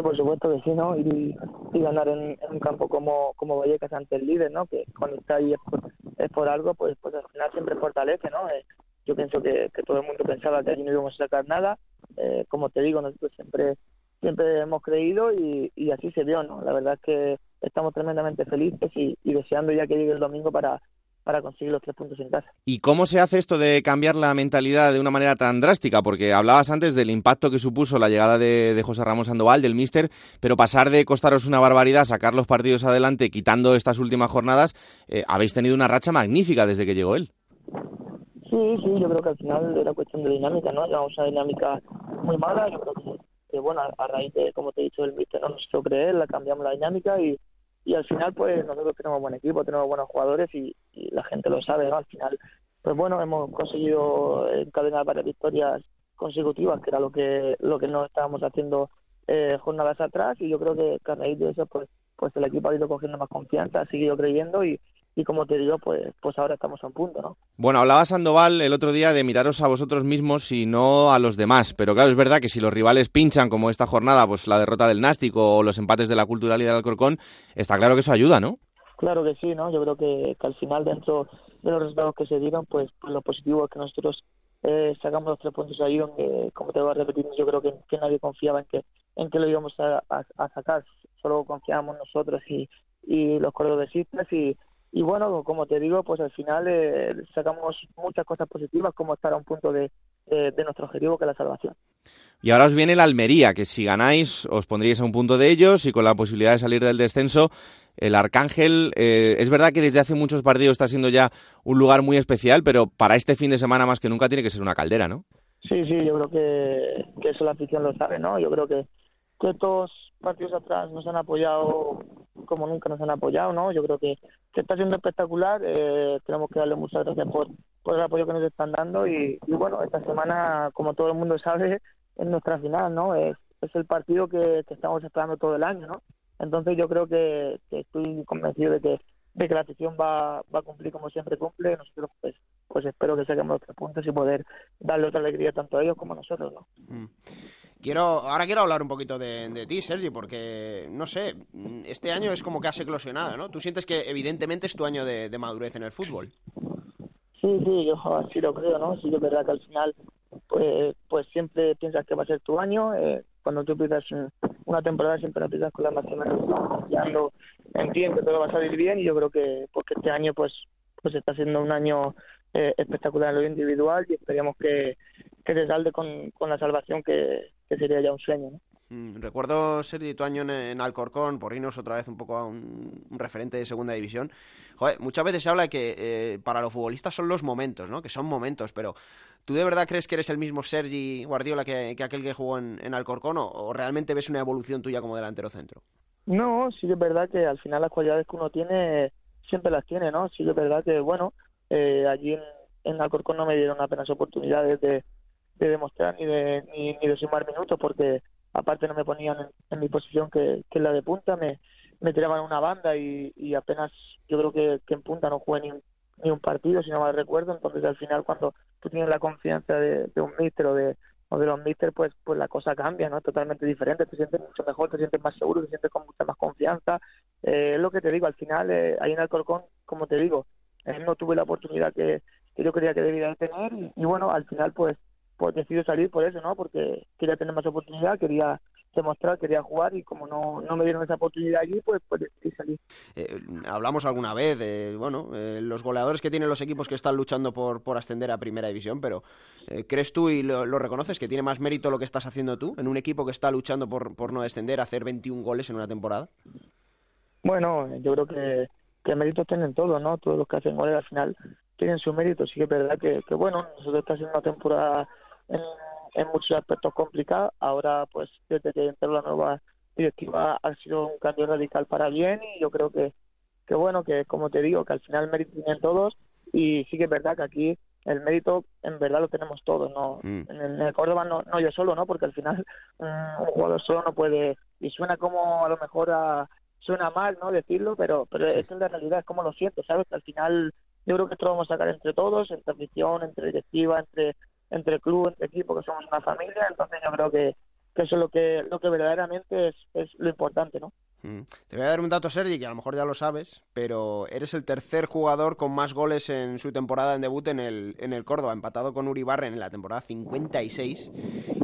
Por supuesto que sí, ¿no? Y, ganar en, un campo como, como Vallecas ante el líder, ¿no? Que cuando está ahí es por, es por algo, pues, pues al final siempre fortalece, ¿no? Eh, yo pienso que, todo el mundo pensaba que allí no íbamos a sacar nada. Eh, como te digo, nosotros siempre siempre hemos creído y, y así se vio, ¿no? La verdad es que estamos tremendamente felices y deseando ya que llegue el domingo para, para conseguir los tres puntos en casa. ¿Y cómo se hace esto de cambiar la mentalidad de una manera tan drástica? Porque hablabas antes del impacto que supuso la llegada de, de José Ramón Sandoval, del Míster, pero pasar de costaros una barbaridad, sacar los partidos adelante, quitando estas últimas jornadas, eh, habéis tenido una racha magnífica desde que llegó él. Sí, sí, yo creo que al final era cuestión de dinámica, ¿no? Llevamos una dinámica muy mala, yo creo que, que bueno, a, raíz de, como te he dicho, el Míster no nos hizo creer, la cambiamos la dinámica y y al final pues nosotros tenemos buen equipo, tenemos buenos jugadores y, y la gente lo sabe, ¿no? Al final, pues bueno, hemos conseguido encadenar varias victorias consecutivas, que era lo que lo que no estábamos haciendo eh, jornadas atrás y yo creo que, a raíz de eso pues pues el equipo ha ido cogiendo más confianza, ha seguido creyendo y, y como te digo, pues, pues ahora estamos a un punto, ¿no? Bueno, hablaba Sandoval el otro día de miraros a vosotros mismos y no a los demás, pero claro, es verdad que si los rivales pinchan como esta jornada, pues la derrota del Nástico o los empates de la Cultural y del Alcorcón, está claro que eso ayuda, ¿no? Claro que sí, ¿no? Yo creo que, que al final dentro de los resultados que se dieron, pues, pues lo positivo es que nosotros eh, sacamos los tres puntos ahí donde, como te voy a repetir, yo creo que, que nadie confiaba en que en que lo íbamos a, a, a sacar, solo confiábamos nosotros y, y los cordobesistas y y bueno, como te digo, pues al final eh, sacamos muchas cosas positivas, como estar a un punto de, de, de, nuestro objetivo, que es la salvación. Y ahora os viene el Almería, que si ganáis os pondríais a un punto de ellos y con la posibilidad de salir del descenso. El Arcángel, eh, es verdad que desde hace muchos partidos está siendo ya un lugar muy especial, pero para este fin de semana más que nunca tiene que ser una caldera, ¿no? Sí, sí, yo creo que, que eso la afición lo sabe, ¿no? Yo creo que, que estos partidos atrás nos han apoyado como nunca nos han apoyado, ¿no? Yo creo que, que está siendo espectacular. Eh, tenemos que darle muchas gracias por, el apoyo que nos están dando y, y, bueno, esta semana, como todo el mundo sabe, es nuestra final, ¿no? Es, es el partido que, estamos esperando todo el año, ¿no? Entonces yo creo que, que estoy convencido de que de que la afición va, va a cumplir como siempre cumple. Nosotros pues, pues espero que saquemos los tres puntos y poder darle otra alegría tanto a ellos como a nosotros, ¿no? Mm. Quiero, ahora quiero hablar un poquito de, ti, Sergi, porque, no sé, este año es como que has eclosionado, ¿no? Tú sientes que evidentemente es tu año de, madurez en el fútbol. Sí, sí, yo así lo creo, ¿no? Sí, es verdad que al final, pues, pues siempre piensas que va a ser tu año. Eh, cuando tú empiezas una temporada siempre empiezas con la máxima ilusión, confiando en en que todo va a salir bien y yo creo que porque este año pues pues está siendo un año eh, espectacular en lo individual y esperemos que, que te salde con, con la salvación que, que sería ya un sueño, ¿no? Mm, recuerdo, Sergi, tu año en, en, Alcorcón, por irnos otra vez un poco a un, un referente de segunda división. Joder, muchas veces se habla de que eh, para los futbolistas son los momentos, ¿no? Que son momentos, pero ¿tú de verdad crees que eres el mismo Sergi Guardiola que, que aquel que jugó en, en Alcorcón o, o, realmente ves una evolución tuya como delantero centro? No, sí que es verdad que al final las cualidades que uno tiene siempre las tiene, ¿no? Sí que es verdad que, bueno, eh, allí en, en Alcorcón no me dieron apenas oportunidades de, de demostrar ni de, ni, ni de sumar minutos porque aparte no me ponían en, mi posición que, la de punta, me, me tiraban una banda y, apenas yo creo que, en punta no jugué ni un, ni un partido, si no mal recuerdo, entonces al final cuando tú tienes la confianza de, de un míster o de, o de los míster, pues, pues la cosa cambia, ¿no? Es totalmente diferente, te sientes mucho mejor, te sientes más seguro, te sientes con mucha más confianza. Eh, es lo que te digo, al final, eh, ahí en Alcorcón, como te digo, eh, no tuve la oportunidad que, yo creía que debía tener y, y bueno, al final, pues, pues decido salir por eso, ¿no? Porque quería tener más oportunidad, quería demostrar, quería jugar y como no, no me dieron esa oportunidad allí, pues, pues decidí salir. Eh, hablamos alguna vez de, bueno, eh, los goleadores que tienen los equipos que están luchando por, por ascender a Primera División, pero eh, ¿crees tú y lo, lo, reconoces que tiene más mérito lo que estás haciendo tú en un equipo que está luchando por, por no descender, hacer 21 goles en una temporada? Bueno, yo creo que, que méritos tienen todos, ¿no? Todos los que hacen goles al final tienen su mérito, sí que es verdad que, que bueno, nosotros estamos haciendo una temporada en, en, muchos aspectos complicados. Ahora, pues, desde que entró la nueva directiva ha sido un cambio radical para bien y yo creo que, que bueno, que como te digo, que al final mérito tienen todos y sí que es verdad que aquí el mérito en verdad lo tenemos todos, no mm. en, el, en, el, Córdoba no, no yo solo, ¿no? Porque al final un, un jugador solo no puede y suena como a lo mejor a, suena mal, ¿no? Decirlo, pero, pero esta es la realidad, es como lo siento, ¿sabes? Que al final yo creo que esto lo vamos a sacar entre todos, entre afición, entre directiva, entre, entre club, entre equipo, que somos una familia, entonces yo creo que, eso es lo que, lo que verdaderamente es, es lo importante, ¿no? Mm. Te voy a dar un dato, Sergi, que a lo mejor ya lo sabes, pero eres el tercer jugador con más goles en su temporada en debut en el, en el Córdoba, empatado con Uri Barren en la temporada 56,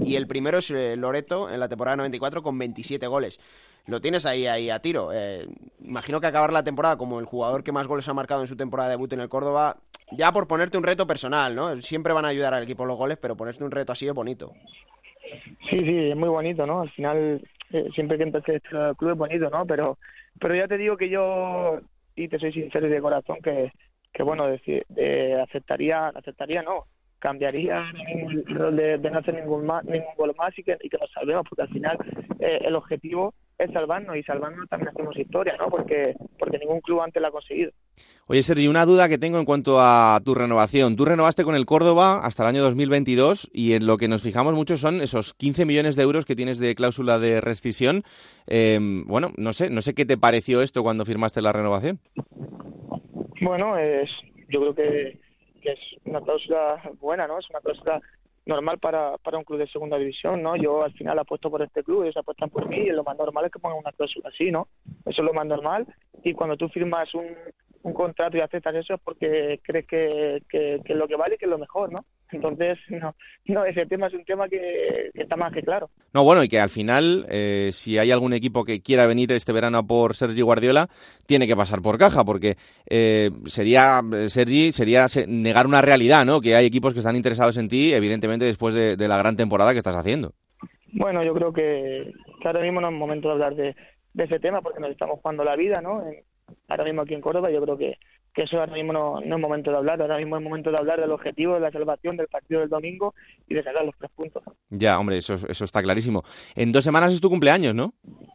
y el primero es eh, Loreto en la temporada 94 con 27 goles. Lo tienes ahí, ahí a tiro. Eh, imagino que acabar la temporada como el jugador que más goles ha marcado en su temporada de debut en el Córdoba, ya por ponerte un reto personal, ¿no? Siempre van a ayudar al equipo los goles, pero ponerte un reto así es bonito. Sí, sí, es muy bonito, ¿no? Al final, eh, siempre que entras este club es bonito, ¿no? Pero, pero ya te digo que yo, y te soy sincero de corazón, que, que bueno, decir, aceptaría, aceptaría no, cambiaría el rol de, no hacer ningún, más, ningún gol más y que, y que salvemos, porque al final eh, el objetivo es salvarnos y salvarnos también hacemos historia, ¿no? Porque, porque ningún club antes la ha conseguido. Oye, Sergi, una duda que tengo en cuanto a tu renovación. Tú renovaste con el Córdoba hasta el año 2022 y en lo que nos fijamos mucho son esos 15 millones de euros que tienes de cláusula de rescisión. Em, bueno, no sé, no sé qué te pareció esto cuando firmaste la renovación. Bueno, es, yo creo que, que es una cláusula buena, ¿no? Es una cláusula normal para, para un club de segunda división, ¿no? Yo al final apuesto por este club, ellos apuestan por mí y lo más normal es que pongan una cláusula así, ¿no? Eso es lo más normal y cuando tú firmas un, un contrato y aceptas eso es porque crees que, que, es lo que vale y que es lo mejor, ¿no? Entonces, no, no ese tema es un tema que, está más que claro. No, bueno, y que al final, eh, si hay algún equipo que quiera venir este verano por Sergi Guardiola, tiene que pasar por caja, porque eh, sería, Sergi, sería negar una realidad, ¿no? Que hay equipos que están interesados en ti, evidentemente, después de, la gran temporada que estás haciendo. Bueno, yo creo que, ahora mismo no es momento de hablar de, de ese tema porque nos estamos jugando la vida, ¿no? ahora mismo aquí en Córdoba, yo creo que, que eso ahora mismo no, no, es momento de hablar, ahora mismo es momento de hablar del objetivo de la salvación del partido del domingo y de sacar los tres puntos. Ya, hombre, eso, eso está clarísimo. En dos semanas es tu cumpleaños, ¿no?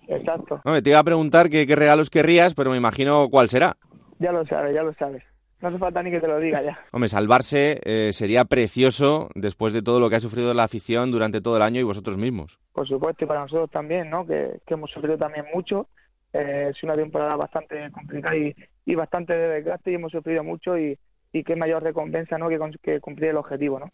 Exacto. te iba a preguntar qué, qué regalos querrías, pero me imagino cuál será. Ya lo sabes, ya lo sabes. No hace falta ni que te lo diga ya. Hombre, salvarse eh, sería precioso después de todo lo que ha sufrido la afición durante todo el año y vosotros mismos. Por supuesto, y para nosotros también, ¿no? Que, que hemos sufrido también mucho eh, es una temporada bastante complicada y, y, bastante de desgaste y hemos sufrido mucho y, y qué mayor recompensa ¿no? que, que cumplir el objetivo. ¿no?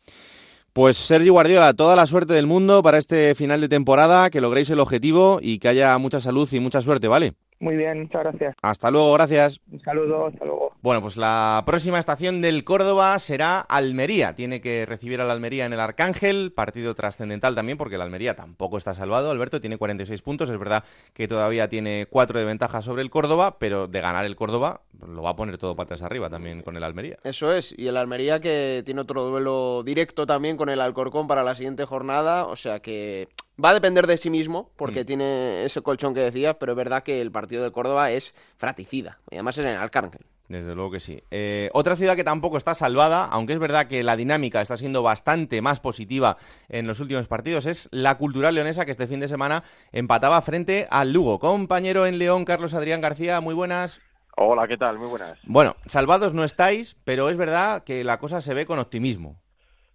Pues Sergio Guardiola, toda la suerte del mundo para este final de temporada, que logréis el objetivo y que haya mucha salud y mucha suerte, ¿vale? Muy bien, muchas gracias. Hasta luego, gracias. Un saludo, hasta luego. Bueno, pues la próxima estación del Córdoba será Almería. Tiene que recibir a la Almería en el Arcángel, partido trascendental también porque la Almería tampoco está salvado. Alberto tiene 46 puntos, es verdad que todavía tiene 4 de ventaja sobre el Córdoba, pero de ganar el Córdoba lo va a poner todo patas arriba también con el Almería. Eso es, y el Almería que tiene otro duelo directo también con el Alcorcón para la siguiente jornada, o sea que Va a depender de sí mismo, porque mm. tiene ese colchón que decías, pero es verdad que el partido de Córdoba es fraticida. Y además es en el Alcángel. Desde luego que sí. Eh, otra ciudad que tampoco está salvada, aunque es verdad que la dinámica está siendo bastante más positiva en los últimos partidos, es la Cultural Leonesa que este fin de semana empataba frente al Lugo. Compañero en León, Carlos Adrián García, muy buenas. Hola, ¿qué tal? Muy buenas. Bueno, salvados no estáis, pero es verdad que la cosa se ve con optimismo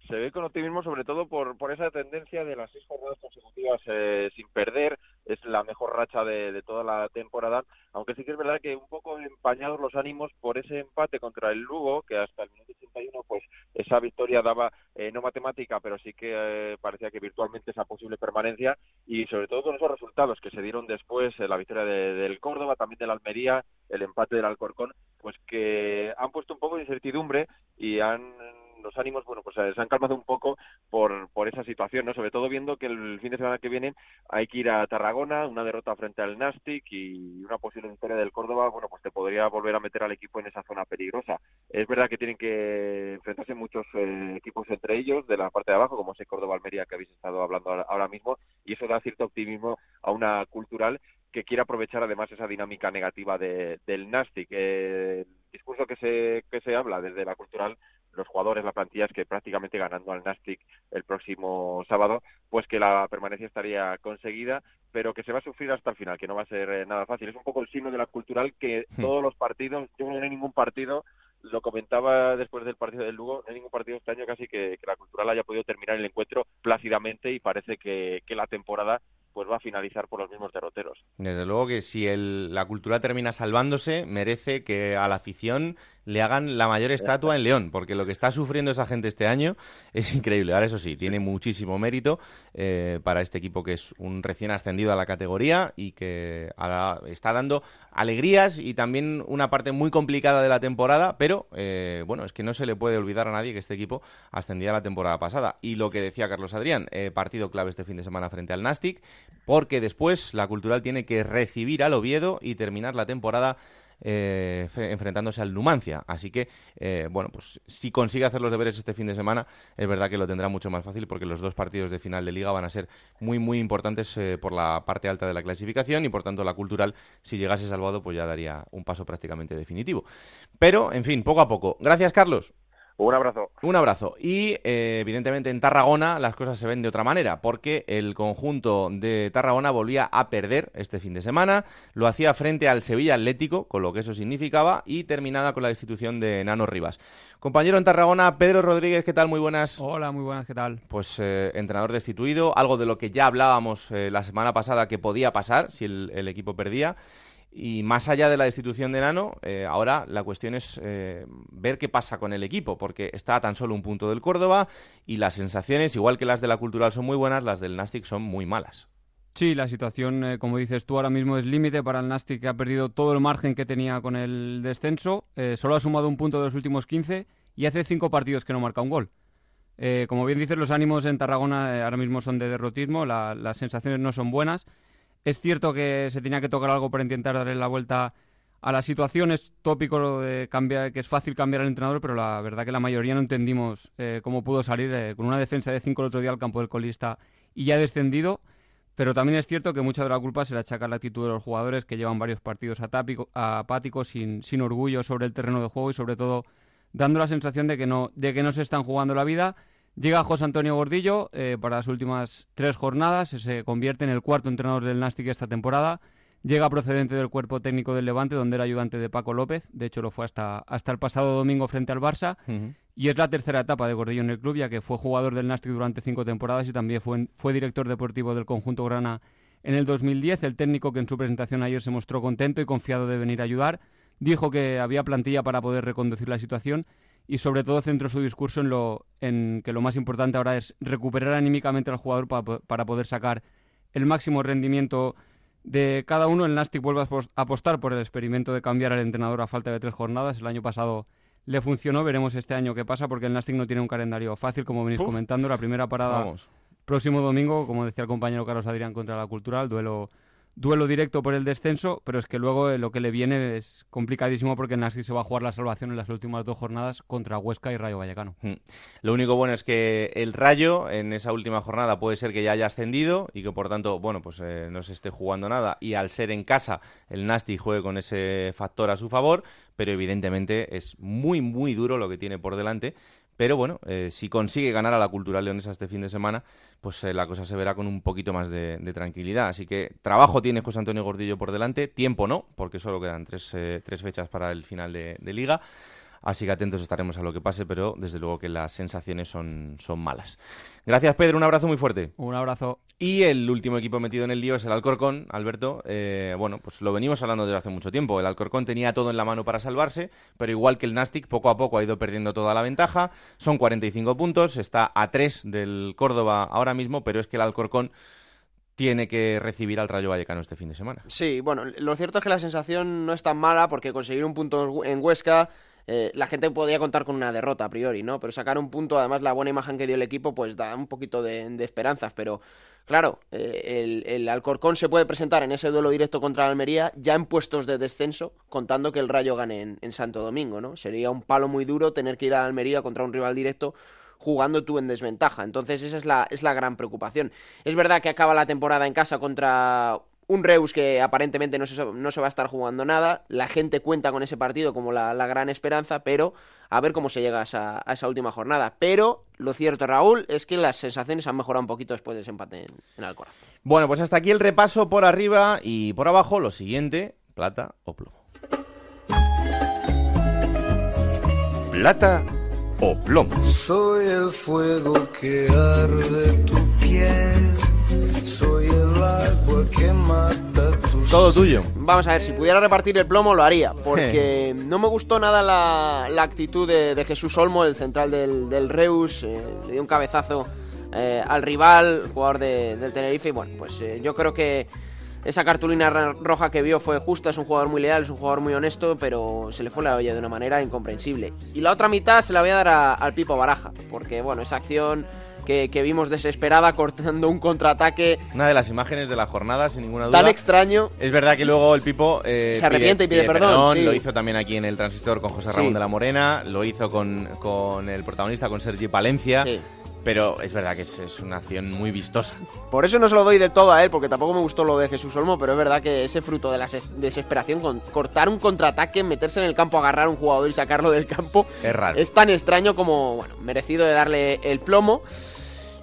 se ve con optimismo sobre todo por, por esa tendencia de las seis jornadas consecutivas eh, sin perder, es la mejor racha de, toda la temporada, aunque sí que es verdad que un poco empañados los ánimos por ese empate contra el Lugo, que hasta el minuto 81 pues esa victoria daba eh, no matemática, pero sí que eh, parecía que virtualmente esa posible permanencia. Y sobre todo con esos resultados que se dieron después, la victoria del Córdoba, también del Almería, el empate del Alcorcón, pues que han puesto un poco de incertidumbre y han los ánimos, bueno, pues eh, se han calmado un poco por, por esa situación, ¿no? Sobre todo viendo que el fin de semana que viene hay que ir a Tarragona, una derrota frente al Nastic y una posible victoria del Córdoba, bueno, pues te podría volver a meter al equipo en esa zona peligrosa. Es verdad que tienen que enfrentarse muchos eh, equipos entre ellos de la parte de abajo, como ese Córdoba-Almería que habéis estado hablando ahora mismo, y eso da cierto optimismo a una cultural que quiere aprovechar además esa dinámica negativa de, del Nastic. el discurso que se, que se habla desde la cultural los jugadores, la plantilla es que prácticamente ganando al Nastic el próximo sábado, pues que la permanencia estaría conseguida, pero que se va a sufrir hasta el final, que no va a ser eh, nada fácil. Es un poco el signo de la cultural que hmm. todos los partidos, yo no hay ningún partido, lo comentaba después del partido del Lugo, no hay ningún partido este año casi que, la cultural haya podido terminar el encuentro plácidamente y parece que, que la temporada pues va a finalizar por los mismos derroteros. Desde luego que si el, la cultura termina salvándose, merece que a la afición le hagan la mayor estatua en León, porque lo que está sufriendo esa gente este año es increíble. Ahora, eso sí, tiene muchísimo mérito eh, para este equipo que es un recién ascendido a la categoría y que está dando alegrías y también una parte muy complicada de la temporada, pero eh, bueno, es que no se le puede olvidar a nadie que este equipo ascendía la temporada pasada. Y lo que decía Carlos Adrián, eh, partido clave este fin de semana frente al Nastic, porque después la Cultural tiene que recibir al Oviedo y terminar la temporada eh, enfrentándose al Numancia. Así que, eh, bueno, pues si consigue hacer los deberes este fin de semana, es verdad que lo tendrá mucho más fácil porque los dos partidos de final de liga van a ser muy, muy importantes eh, por la parte alta de la clasificación y por tanto la cultural, si llegase salvado, pues ya daría un paso prácticamente definitivo. Pero, en fin, poco a poco. Gracias, Carlos. Un abrazo. Un abrazo. Y eh, evidentemente en Tarragona las cosas se ven de otra manera, porque el conjunto de Tarragona volvía a perder este fin de semana. Lo hacía frente al Sevilla Atlético, con lo que eso significaba, y terminada con la destitución de Nano Rivas. Compañero en Tarragona, Pedro Rodríguez, ¿qué tal? Muy buenas. Hola, muy buenas, ¿qué tal? Pues eh, entrenador destituido, algo de lo que ya hablábamos eh, la semana pasada que podía pasar si el equipo perdía. Y más allá de la destitución de Nano, eh, ahora la cuestión es eh, ver qué pasa con el equipo, porque está tan solo un punto del Córdoba y las sensaciones, igual que las de la Cultural son muy buenas, las del Nastic son muy malas. Sí, la situación, eh, como dices tú, ahora mismo es límite para el Nastic, que ha perdido todo el margen que tenía con el descenso. solo ha sumado un punto de los últimos 15 y hace cinco partidos que no marca un gol. como bien dices, los ánimos en Tarragona ahora mismo son de derrotismo, las sensaciones no son buenas. Es cierto que se tenía que tocar algo para intentar darle la vuelta a la situación. Es tópico de cambiar, que es fácil cambiar al entrenador, pero la verdad que la mayoría no entendimos eh, cómo pudo salir eh, con una defensa de 5 el otro día al campo del colista y ya descendido. Pero también es cierto que mucha de la culpa se le achaca la actitud de los jugadores que llevan varios partidos apáticos, sin, sin orgullo sobre el terreno de juego y sobre todo dando la sensación de que no, de que no se están jugando la vida Llega José Antonio Gordillo eh, para las últimas tres jornadas, se convierte en el cuarto entrenador del Nastic esta temporada. Llega procedente del cuerpo técnico del Levante, donde era ayudante de Paco López. De hecho, lo fue hasta, hasta el pasado domingo frente al Barça. Y es la tercera etapa de Gordillo en el club, ya que fue jugador del Nastic durante cinco temporadas y también fue, fue director deportivo del conjunto Grana en el 2010. El técnico que en su presentación ayer se mostró contento y confiado de venir a ayudar. Dijo que había plantilla para poder reconducir la situación y sobre todo centró su discurso en, lo, en que lo más importante ahora es recuperar anímicamente al jugador para, poder sacar el máximo rendimiento de cada uno. El Nastic vuelve a apostar por el experimento de cambiar al entrenador a falta de tres jornadas. El año pasado le funcionó, veremos este año qué pasa porque el Nastic no tiene un calendario fácil, como venís comentando. La primera parada próximo domingo, como decía el compañero Carlos Adrián, contra la Cultural, duelo duelo directo por el descenso, pero es que luego eh, lo que le viene es complicadísimo porque Nasi se va a jugar la salvación en las últimas dos jornadas contra Huesca y Rayo Vallecano. Hmm. Lo único bueno es que el Rayo en esa última jornada puede ser que ya haya ascendido y que por tanto, bueno, pues eh, no se esté jugando nada y al ser en casa el Nasti juegue con ese factor a su favor, pero evidentemente es muy muy duro lo que tiene por delante pero bueno, eh, si consigue ganar a la Cultural Leonesa este fin de semana, pues eh, la cosa se verá con un poquito más de, tranquilidad. Así que trabajo tiene José Antonio Gordillo por delante, tiempo no, porque solo quedan tres, eh, tres fechas para el final de liga. Así que atentos estaremos a lo que pase, pero desde luego que las sensaciones son, son malas. Gracias, Pedro. Un abrazo muy fuerte. Un abrazo. Y el último equipo metido en el lío es el Alcorcón, Alberto. Eh, bueno, pues lo venimos hablando desde hace mucho tiempo. El Alcorcón tenía todo en la mano para salvarse, pero igual que el Nastic, poco a poco ha ido perdiendo toda la ventaja. Son 45 puntos, está a 3 del Córdoba ahora mismo, pero es que el Alcorcón tiene que recibir al Rayo Vallecano este fin de semana. Sí, bueno, lo cierto es que la sensación no es tan mala porque conseguir un punto en Huesca eh, la gente podía contar con una derrota a priori, ¿no? Pero sacar un punto, además la buena imagen que dio el equipo, pues da un poquito de, esperanzas, pero claro, eh, el, Alcorcón se puede presentar en ese duelo directo contra Almería ya en puestos de descenso, contando que el Rayo gane en, Santo Domingo, ¿no? Sería un palo muy duro tener que ir a Almería contra un rival directo jugando tú en desventaja. Entonces esa es la, es la gran preocupación. Es verdad que acaba la temporada en casa contra un Reus que aparentemente no se, no se va a estar jugando nada. La gente cuenta con ese partido como la, gran esperanza, pero a ver cómo se llega a esa, a esa, última jornada. Pero lo cierto, Raúl, es que las sensaciones han mejorado un poquito después de ese empate en, en Alcoraz. Bueno, pues hasta aquí el repaso por arriba y por abajo. Lo siguiente, plata o plomo. Plata o plomo. Soy el fuego que arde tu piel. Soy el Todo tuyo. Vamos a ver, si pudiera repartir el plomo lo haría, porque no me gustó nada la, la actitud de, de Jesús Olmo, el central del, del Reus, eh, le dio un cabezazo eh, al rival, jugador de- del Tenerife, y bueno, pues eh, yo creo que esa cartulina roja que vio fue justa, es un jugador muy leal, es un jugador muy honesto, pero se le fue la olla de una manera incomprensible. Y la otra mitad se la voy a dar a- al Pipo Baraja, porque bueno, esa acción que, que vimos desesperada cortando un contraataque Una de las imágenes de la jornada, sin ninguna duda. tan extraño. Es verdad que luego el Pipo eh, Se arrepiente y pide perdón, sí. Lo hizo también aquí en el Transistor con José Sí. Ramón de la Morena, lo hizo con, con el protagonista, con Sergi Palencia. Sí. Pero es verdad que es, es una acción muy vistosa. Por eso no se lo doy del todo a él, porque tampoco me gustó lo de Jesús Olmo, pero es verdad que ese fruto de la ses- desesperación, con cortar un contraataque, meterse en el campo, agarrar a un jugador y sacarlo del campo, Es raro. es tan extraño como, bueno, merecido de darle el plomo.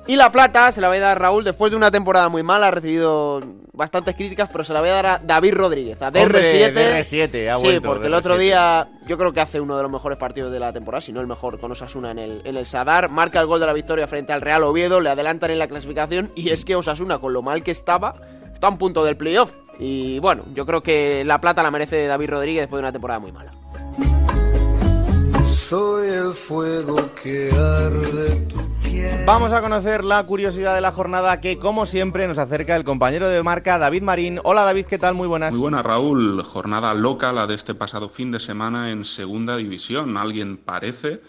Y la plata se la voy a dar a Raúl después de una temporada muy mala, ha recibido bastantes críticas, pero se la voy a dar a David Rodríguez, a Hombre, DR7. DR7, ha sí, vuelto, porque el otro DR7. día yo creo que hace uno de los mejores partidos de la temporada, si no el mejor, con Osasuna en el, en el Sadar, marca el gol de la victoria frente al Real Oviedo, le adelantan en la clasificación y es que Osasuna, con lo mal que estaba, está a un punto del playoff. Y bueno, yo creo que la plata la merece David Rodríguez después de una temporada muy mala. Soy el fuego que arde tu. Vamos a conocer la curiosidad de la jornada que, como siempre, nos acerca el compañero de marca David Marín. Hola David, ¿qué tal? Muy buenas. Muy buena, Raúl. Jornada loca la de este pasado fin de semana en Segunda División. Alguien parece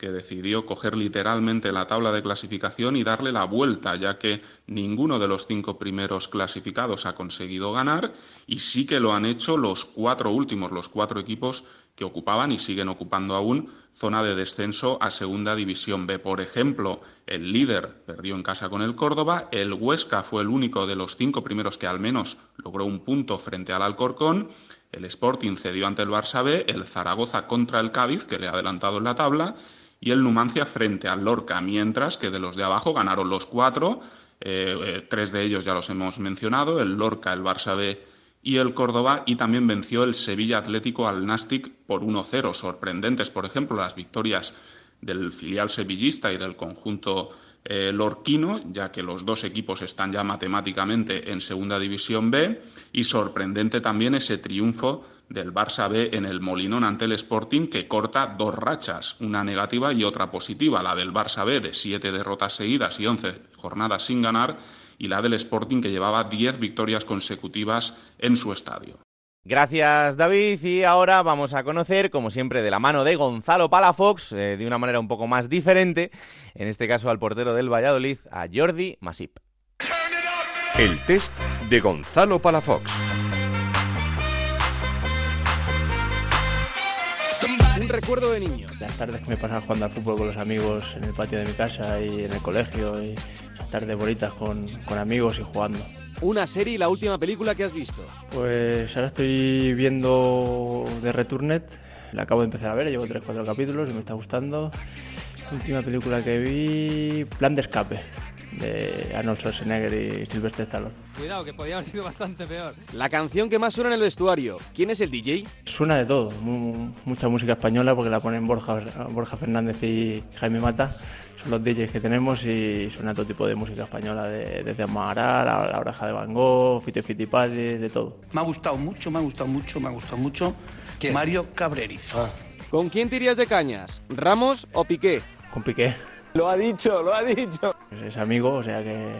que decidió coger literalmente la tabla de clasificación y darle la vuelta, ya que ninguno de los cinco primeros clasificados ha conseguido ganar y sí que lo han hecho los cuatro últimos, los cuatro equipos que ocupaban y siguen ocupando aún zona de descenso a Segunda División B. Por ejemplo, el líder perdió en casa con el Córdoba, el Huesca fue el único de los cinco primeros que al menos logró un punto frente al Alcorcón, el Sporting cedió ante el Barça B, el Zaragoza contra el Cádiz, que le ha adelantado en la tabla, y el Numancia frente al Lorca, mientras que de los de abajo ganaron los cuatro, eh, eh, tres de ellos ya los hemos mencionado, el Lorca, el Barça B y el Córdoba, y también venció el Sevilla Atlético al Nastic por 1-0. Sorprendentes, por ejemplo, las victorias del filial sevillista y del conjunto eh, lorquino, ya que los dos equipos están ya matemáticamente en Segunda División B, y sorprendente también ese triunfo del Barça B en el Molinón ante el Sporting, que corta dos rachas, una negativa y otra positiva, la del Barça B de siete derrotas seguidas y once jornadas sin ganar, y la del Sporting que llevaba diez victorias consecutivas en su estadio. Gracias David y ahora vamos a conocer, como siempre, de la mano de Gonzalo Palafox, eh, de una manera un poco más diferente, en este caso al portero del Valladolid, a Jordi Masip. El test de Gonzalo Palafox. Un recuerdo de niño. Las tardes que me pasaba jugando al fútbol con los amigos en el patio de mi casa y en el colegio, y tardes bonitas con, con amigos y jugando. Una serie y la última película que has visto. Pues ahora estoy viendo The Returned, la acabo de empezar a ver, llevo 3-4 capítulos y me está gustando. Última película que vi, Plan de Escape, de Arnold Schwarzenegger y Sylvester Stallone. Cuidado, que podía haber sido bastante peor. La canción que más suena en el vestuario. ¿Quién es el DJ? Suena de todo, mu- mucha música española porque la ponen Borja, Borja Fernández y Jaime Mata. Son los DJs que tenemos y suena todo tipo de música española, de- desde Amaral, a la oreja de Van Gogh, Fito y Fitipaldi, de todo. Me ha gustado mucho, me ha gustado mucho, me ha gustado mucho. Mario Cabrerizo. ¿Con quién te irías de cañas? ¿Ramos o Piqué? Con Piqué. Lo ha dicho, lo ha dicho. Pues Es amigo, o sea que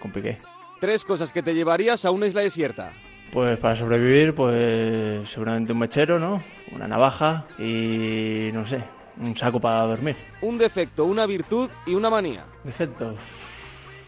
con Piqué. Tres cosas que te llevarías a una isla desierta. Pues para sobrevivir, pues seguramente un mechero, ¿no? Una navaja y no sé, un saco para dormir. Un defecto, una virtud y una manía. Defectos.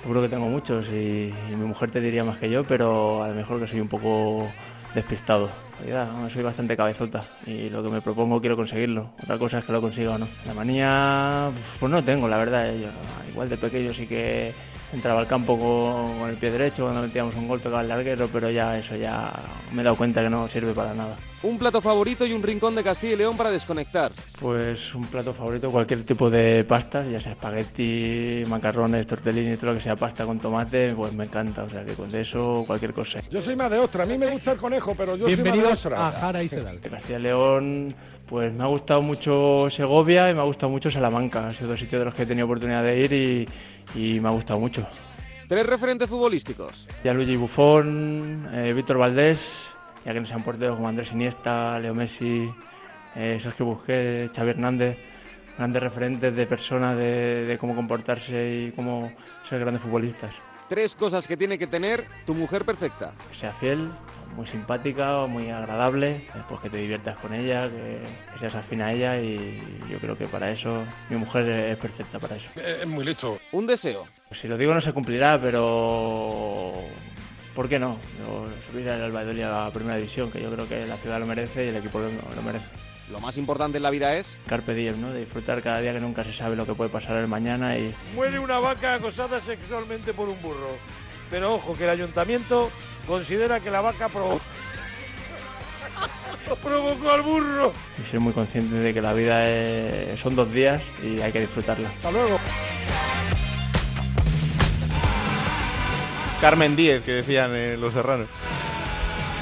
Seguro que tengo muchos y, y mi mujer te diría más que yo, pero a lo mejor que soy un poco despistado. No, soy bastante cabezota y lo que me propongo quiero conseguirlo. Otra cosa es que lo consiga o no. La manía, pues no tengo, la verdad. Yo, igual de pequeño sí que entraba al campo con, con el pie derecho cuando metíamos un gol tocaba el larguero, pero ya eso ya me he dado cuenta que no sirve para nada. Un plato favorito y un rincón de Castilla y León para desconectar. Pues un plato favorito, cualquier tipo de pasta, ya sea espagueti, macarrones, tortellini, todo lo que sea pasta con tomate, pues me encanta. O sea que con eso, cualquier cosa. Yo soy más de ostra. A mí me gusta el conejo, pero yo soy más de Bienvenidos ostra. a Jara y Sedal. Castilla y León, pues me ha gustado mucho Segovia y me ha gustado mucho Salamanca. Han sido dos sitios de los que he tenido oportunidad de ir y, y me ha gustado mucho. Tres referentes futbolísticos. Gianluigi Buffon, eh, Víctor Valdés, ya que no sean porteros como Andrés Iniesta, Leo Messi, eh, Sergio Busquets, Xavi Hernández, grandes referentes de personas, de, de cómo comportarse y cómo ser grandes futbolistas. Tres cosas que tiene que tener tu mujer perfecta. Que sea fiel, muy simpática, muy agradable, pues que te diviertas con ella, que, que seas afín a ella y yo creo que para eso mi mujer es perfecta para eso. Es muy listo. Un deseo. Pues si lo digo no se cumplirá, pero ¿por qué no? Yo subir al Valladolid a la primera división, que yo creo que la ciudad lo merece y el equipo lo, lo merece. Lo más importante en la vida es Carpe diem, ¿no? De disfrutar cada día que nunca se sabe lo que puede pasar el mañana y Muere una vaca acosada sexualmente por un burro. Pero ojo, que el ayuntamiento considera que la vaca provo- provocó al burro. y ser muy consciente de que la vida es- son dos días y hay que disfrutarla. Hasta luego. Carmen Díez, que decían eh, los serranos.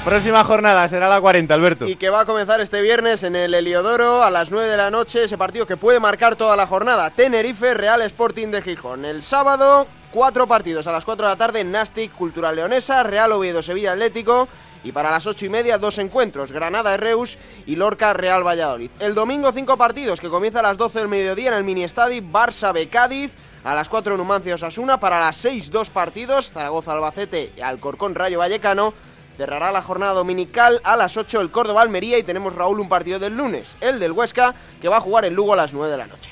Próxima jornada será la 40, Alberto. Y que va a comenzar este viernes en el Heliodoro a las 9 de la noche, ese partido que puede marcar toda la jornada. Tenerife, Real Sporting de Gijón. El sábado, cuatro partidos a las 4 de la tarde, Nastic, Cultural Leonesa, Real Oviedo, Sevilla Atlético. Y para las ocho y media, dos encuentros, Granada Reus y Lorca Real Valladolid. El domingo, cinco partidos, que comienza a las 12 del mediodía en el Mini Estadi, Barça B Cádiz, a las 4 Numancia Osasuna, para las 6 dos partidos, Zaragoza Albacete y Alcorcón Rayo Vallecano. Cerrará la jornada dominical a las 8 el Córdoba Almería y tenemos Raúl un partido del lunes, el del Huesca, que va a jugar en Lugo a las 9 de la noche.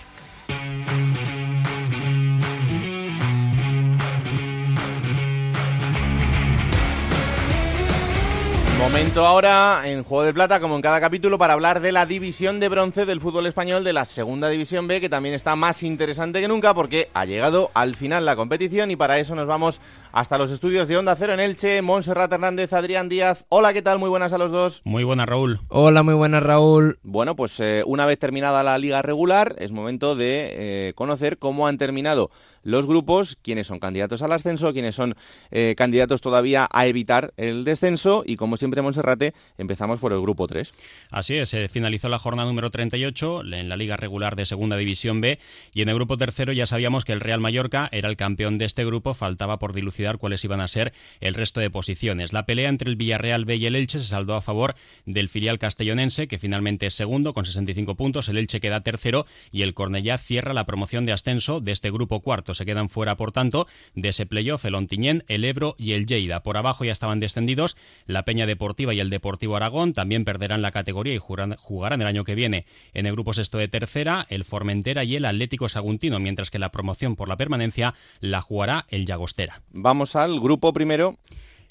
Momento ahora en Juego de Plata, como en cada capítulo, para hablar de la división de bronce del fútbol español de la Segunda División B, que también está más interesante que nunca porque ha llegado al final la competición y para eso nos vamos hasta los estudios de Onda Cero en Elche. Montserrat Hernández, Adrián Díaz. Hola, ¿qué tal? Muy buenas a los dos. Muy buenas, Raúl. Hola, muy buenas, Raúl. Bueno, pues eh, una vez terminada la liga regular, es momento de eh, conocer cómo han terminado los grupos, quiénes son candidatos al ascenso, quiénes son eh, candidatos todavía a evitar el descenso y como siempre, Monserrate, empezamos por el grupo 3. Así es, se finalizó la jornada número 38 en la liga regular de Segunda División B y en el grupo tercero ya sabíamos que el Real Mallorca era el campeón de este grupo, faltaba por dilucidar cuáles iban a ser el resto de posiciones. La pelea entre el Villarreal B y el Elche se saldó a favor del filial castellonense, que finalmente es segundo con 65 puntos, el Elche queda tercero y el Cornellá cierra la promoción de ascenso de este grupo cuarto. Se quedan fuera, por tanto, de ese playoff el Ontiñén, el Ebro y el Lleida. Por abajo ya estaban descendidos la Peña Deportiva y el Deportivo Aragón, también perderán la categoría y jugarán, el año que viene. En el grupo sexto de tercera, el Formentera y el Atlético Saguntino, mientras que la promoción por la permanencia la jugará el Llagostera. Vamos al grupo primero.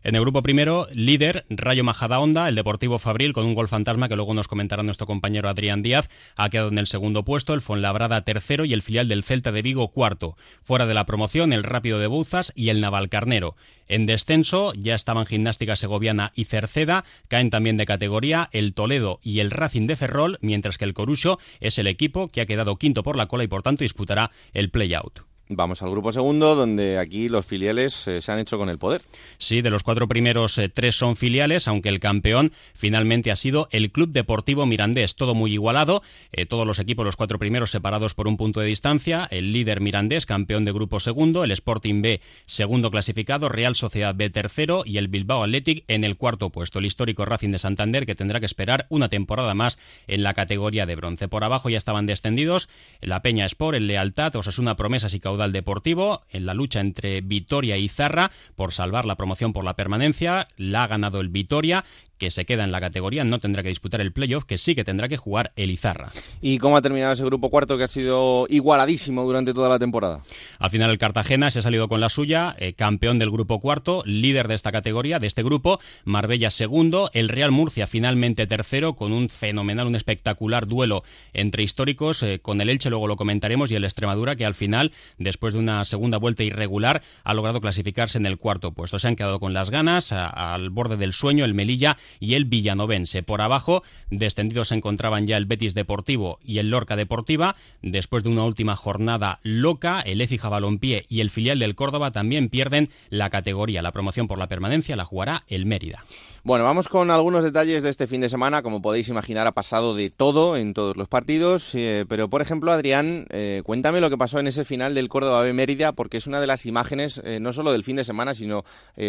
En el grupo primero, líder, Rayo Majadahonda, el Deportivo Fabril con un gol fantasma que luego nos comentará nuestro compañero Adrián Díaz, ha quedado en el segundo puesto, el Fonlabrada tercero y el filial del Celta de Vigo cuarto. Fuera de la promoción, el Rápido de Bouzas y el Navalcarnero. En descenso ya estaban Gimnástica Segoviana y Cerceda, caen también de categoría el Toledo y el Racing de Ferrol, mientras que el Corucho es el equipo que ha quedado quinto por la cola y por tanto disputará el play-out. Vamos al grupo segundo, donde aquí los filiales eh, se han hecho con el poder. Sí, de los cuatro primeros, eh, tres son filiales, aunque el campeón finalmente ha sido el Club Deportivo Mirandés. Todo muy igualado, eh, todos los equipos, los cuatro primeros separados por un punto de distancia. El líder Mirandés, campeón de grupo segundo, el Sporting B, segundo clasificado, Real Sociedad B, tercero y el Bilbao Athletic en el cuarto puesto. El histórico Racing de Santander, que tendrá que esperar una temporada más en la categoría de bronce. Por abajo ya estaban descendidos la Peña Sport, el Lealtad, Osasuna Promesas y Caudal Deportivo en la lucha entre Vitoria y Zarra por salvar la promoción por la permanencia. La ha ganado el Vitoria, que se queda en la categoría, no tendrá que disputar el playoff, que sí que tendrá que jugar el Izarra. ¿Y cómo ha terminado ese grupo cuarto que ha sido igualadísimo durante toda la temporada? Al final el Cartagena se ha salido con la suya, eh, campeón del grupo cuarto, líder de esta categoría, de este grupo, Marbella segundo, el Real Murcia finalmente tercero, con un fenomenal, un espectacular duelo entre históricos, eh, con el Elche, luego lo comentaremos, y el Extremadura, que al final, después de una segunda vuelta irregular, ha logrado clasificarse en el cuarto puesto. Se han quedado con las ganas, a- al borde del sueño, el Melilla y el Villanovense. Por abajo, descendidos se encontraban ya el Betis Deportivo y el Lorca Deportiva. Después de una última jornada loca, el Écija Balompié y el filial del Córdoba también pierden la categoría. La promoción por la permanencia la jugará el Mérida. Bueno, vamos con algunos detalles de este fin de semana. Como podéis imaginar, ha pasado de todo en todos los partidos. Eh, pero, por ejemplo, Adrián, eh, cuéntame lo que pasó en ese final del Córdoba B Mérida, porque es una de las imágenes eh, no solo del fin de semana, sino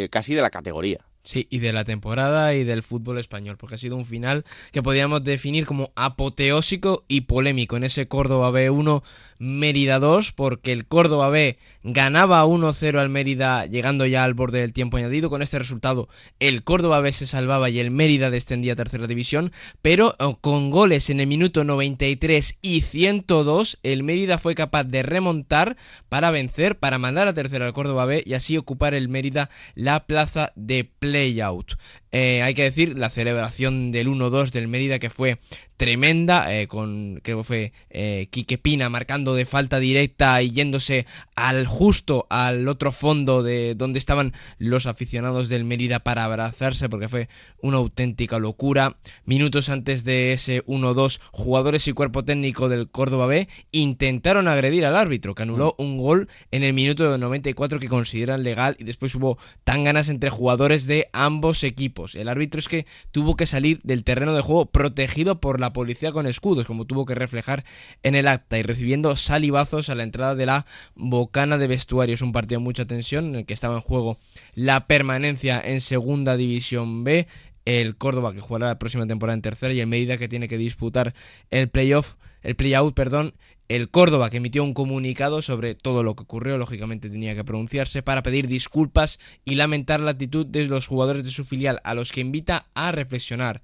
casi de la categoría. Sí, y de la temporada y del fútbol español, porque ha sido un final que podríamos definir como apoteósico y polémico. En ese Córdoba B1 Mérida 2, porque el Córdoba B ganaba 1-0 al Mérida llegando ya al borde del tiempo añadido. Con este resultado el Córdoba B se salvaba y el Mérida descendía a tercera división, pero oh, con goles en el minuto 93 y 102 el Mérida fue capaz de remontar para vencer, para mandar a tercera al Córdoba B y así ocupar el Mérida la plaza de play layout. Eh, hay que decir la celebración del 1-2 del Mérida que fue tremenda, eh, con creo que fue eh, Quique Pina marcando de falta directa y yéndose al justo al otro fondo de donde estaban los aficionados del Mérida para abrazarse porque fue una auténtica locura. Minutos antes de ese 1-2, jugadores y cuerpo técnico del Córdoba B intentaron agredir al árbitro que anuló mm. un gol en el minuto 94 que consideran legal y después hubo tan ganas entre jugadores de ambos equipos. El árbitro es que tuvo que salir del terreno de juego protegido por la policía con escudos, como tuvo que reflejar en el acta, y recibiendo salivazos a la entrada de la bocana de vestuario. Es un partido de mucha tensión en el que estaba en juego la permanencia en Segunda División B el Córdoba que jugará la próxima temporada en tercera y el medida que tiene que disputar el playoff, el playout, perdón, el Córdoba, que emitió un comunicado sobre todo lo que ocurrió, lógicamente tenía que pronunciarse para pedir disculpas y lamentar la actitud de los jugadores de su filial, a los que invita a reflexionar.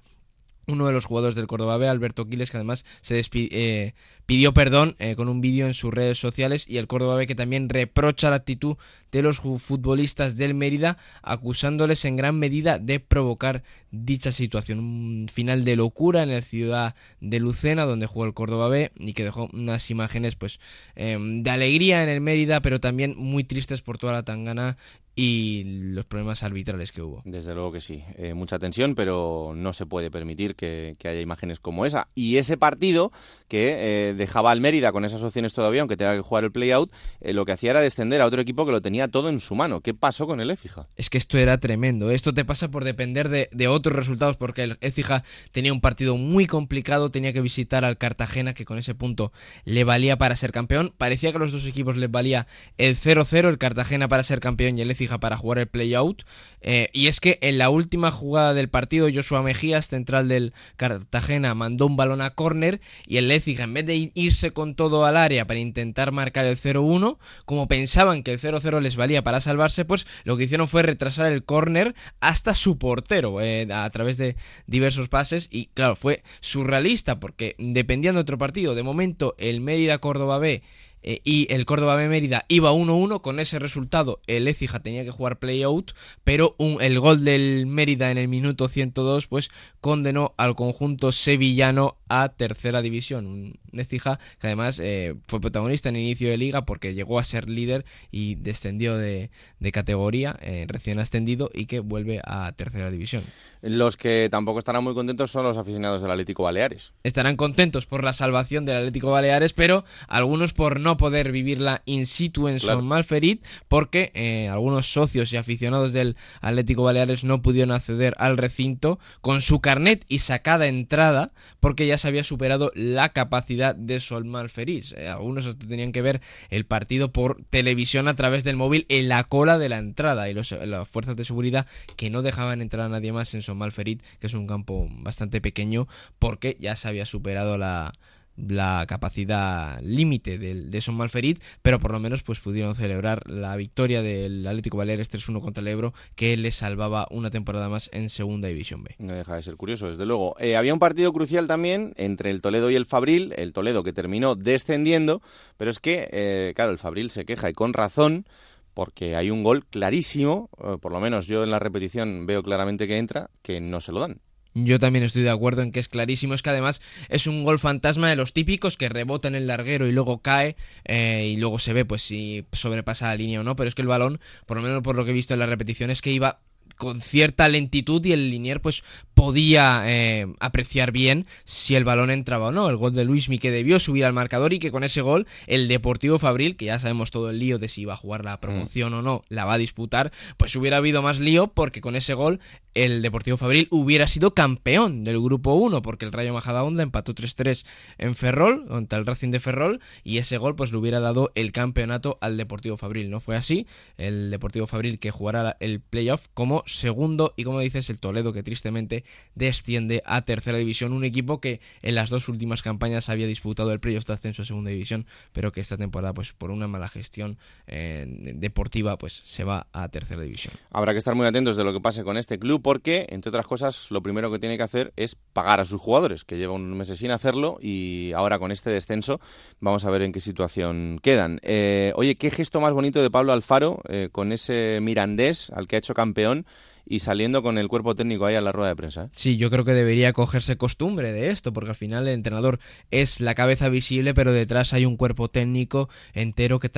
Uno de los jugadores del Córdoba B, Alberto Quiles, que además se eh, pidió perdón eh, con un vídeo en sus redes sociales y el Córdoba B que también reprocha la actitud de los futbolistas del Mérida acusándoles en gran medida de provocar dicha situación. Un final de locura en la ciudad de Lucena donde jugó el Córdoba B y que dejó unas imágenes pues em, de alegría en el Mérida pero también muy tristes por toda la tangana y los problemas arbitrales que hubo. Desde luego que sí, eh, mucha tensión, pero no se puede permitir que, haya imágenes como esa. Y ese partido que eh, dejaba al Mérida con esas opciones todavía, aunque tenga que jugar el play-out, eh, lo que hacía era descender a otro equipo que lo tenía todo en su mano. ¿Qué pasó con el Écija? Es que esto era tremendo. Esto te pasa por depender de, otros resultados, porque el Écija tenía un partido muy complicado, tenía que visitar al Cartagena, que con ese punto le valía para ser campeón. Parecía que a los dos equipos les valía el 0-0, el Cartagena para ser campeón y el Écija para jugar el play-out. Eh, y es que en la última jugada del partido, Joshua Mejías, central del Cartagena, mandó un balón a córner y el Leipzig, en vez de irse con todo al área para intentar marcar el 0-1, como pensaban que el 0-0 les valía para salvarse, pues lo que hicieron fue retrasar el córner hasta su portero eh, a través de diversos pases. Y claro, fue surrealista porque dependían de otro partido. De momento, el Mérida Córdoba B eh, y el Córdoba B Mérida iba 1-1. Con ese resultado, el Écija tenía que jugar play-out, pero un, el gol del Mérida en el minuto 102 pues condenó al conjunto sevillano a tercera división. Écija que además eh, fue protagonista en el inicio de liga porque llegó a ser líder y descendió de, categoría, eh, recién ascendido y que vuelve a tercera división. Los que tampoco estarán muy contentos son los aficionados del Atlético Baleares. Estarán contentos por la salvación del Atlético Baleares, pero algunos por no poder vivirla in situ en Son Malferit porque eh, algunos socios y aficionados del Atlético Baleares no pudieron acceder al recinto con su carnet y sacada entrada porque ya se había superado la capacidad de Sol Malferit. Eh, algunos tenían que ver el partido por televisión a través del móvil en la cola de la entrada y los, las fuerzas de seguridad que no dejaban entrar a nadie más en Malferit, que es un campo bastante pequeño porque ya se había superado la la capacidad límite de, de Son Malferit, pero por lo menos pues pudieron celebrar la victoria del Atlético Baleares 3-1 contra el Ebro, que les salvaba una temporada más en Segunda División B. No deja de ser curioso, desde luego. Eh, había un partido crucial también entre el Toledo y el Fabril, el Toledo que terminó descendiendo, pero es que, eh, claro, el Fabril se queja y con razón porque hay un gol clarísimo, eh, por lo menos yo en la repetición veo claramente que entra, que no se lo dan. Yo también estoy de acuerdo en que es clarísimo. Es que además es un gol fantasma de los típicos que rebota en el larguero y luego cae eh, y luego se ve pues si sobrepasa la línea o no. Pero es que el balón, por lo menos por lo que he visto en la repetición, es que iba con cierta lentitud y el Linier pues podía eh, apreciar bien si el balón entraba o no. El gol de Luismi que debió subir al marcador y que con ese gol el Deportivo Fabril, que ya sabemos todo el lío de si iba a jugar la promoción o no, la va a disputar, pues hubiera habido más lío porque con ese gol el Deportivo Fabril hubiera sido campeón del grupo 1 porque el Rayo Majadahonda empató 3-3 en Ferrol contra el Racing de Ferrol y ese gol pues le hubiera dado el campeonato al Deportivo Fabril. No fue así. El Deportivo Fabril que jugará el playoff como segundo y como dices el Toledo que tristemente desciende a tercera división. Un equipo que en las dos últimas campañas había disputado el playoff de ascenso a segunda división, pero que esta temporada, pues por una mala gestión eh, deportiva, pues se va a tercera división. Habrá que estar muy atentos de lo que pase con este club, porque, entre otras cosas, lo primero que tiene que hacer es pagar a sus jugadores, que lleva unos meses sin hacerlo, y ahora con este descenso vamos a ver en qué situación quedan. Eh, oye, qué gesto más bonito de Pablo Alfaro eh, con ese mirandés al que ha hecho campeón y saliendo con el cuerpo técnico ahí a la rueda de prensa. ¿eh? Sí, yo creo que debería cogerse costumbre de esto, porque al final el entrenador es la cabeza visible, pero detrás hay un cuerpo técnico entero que,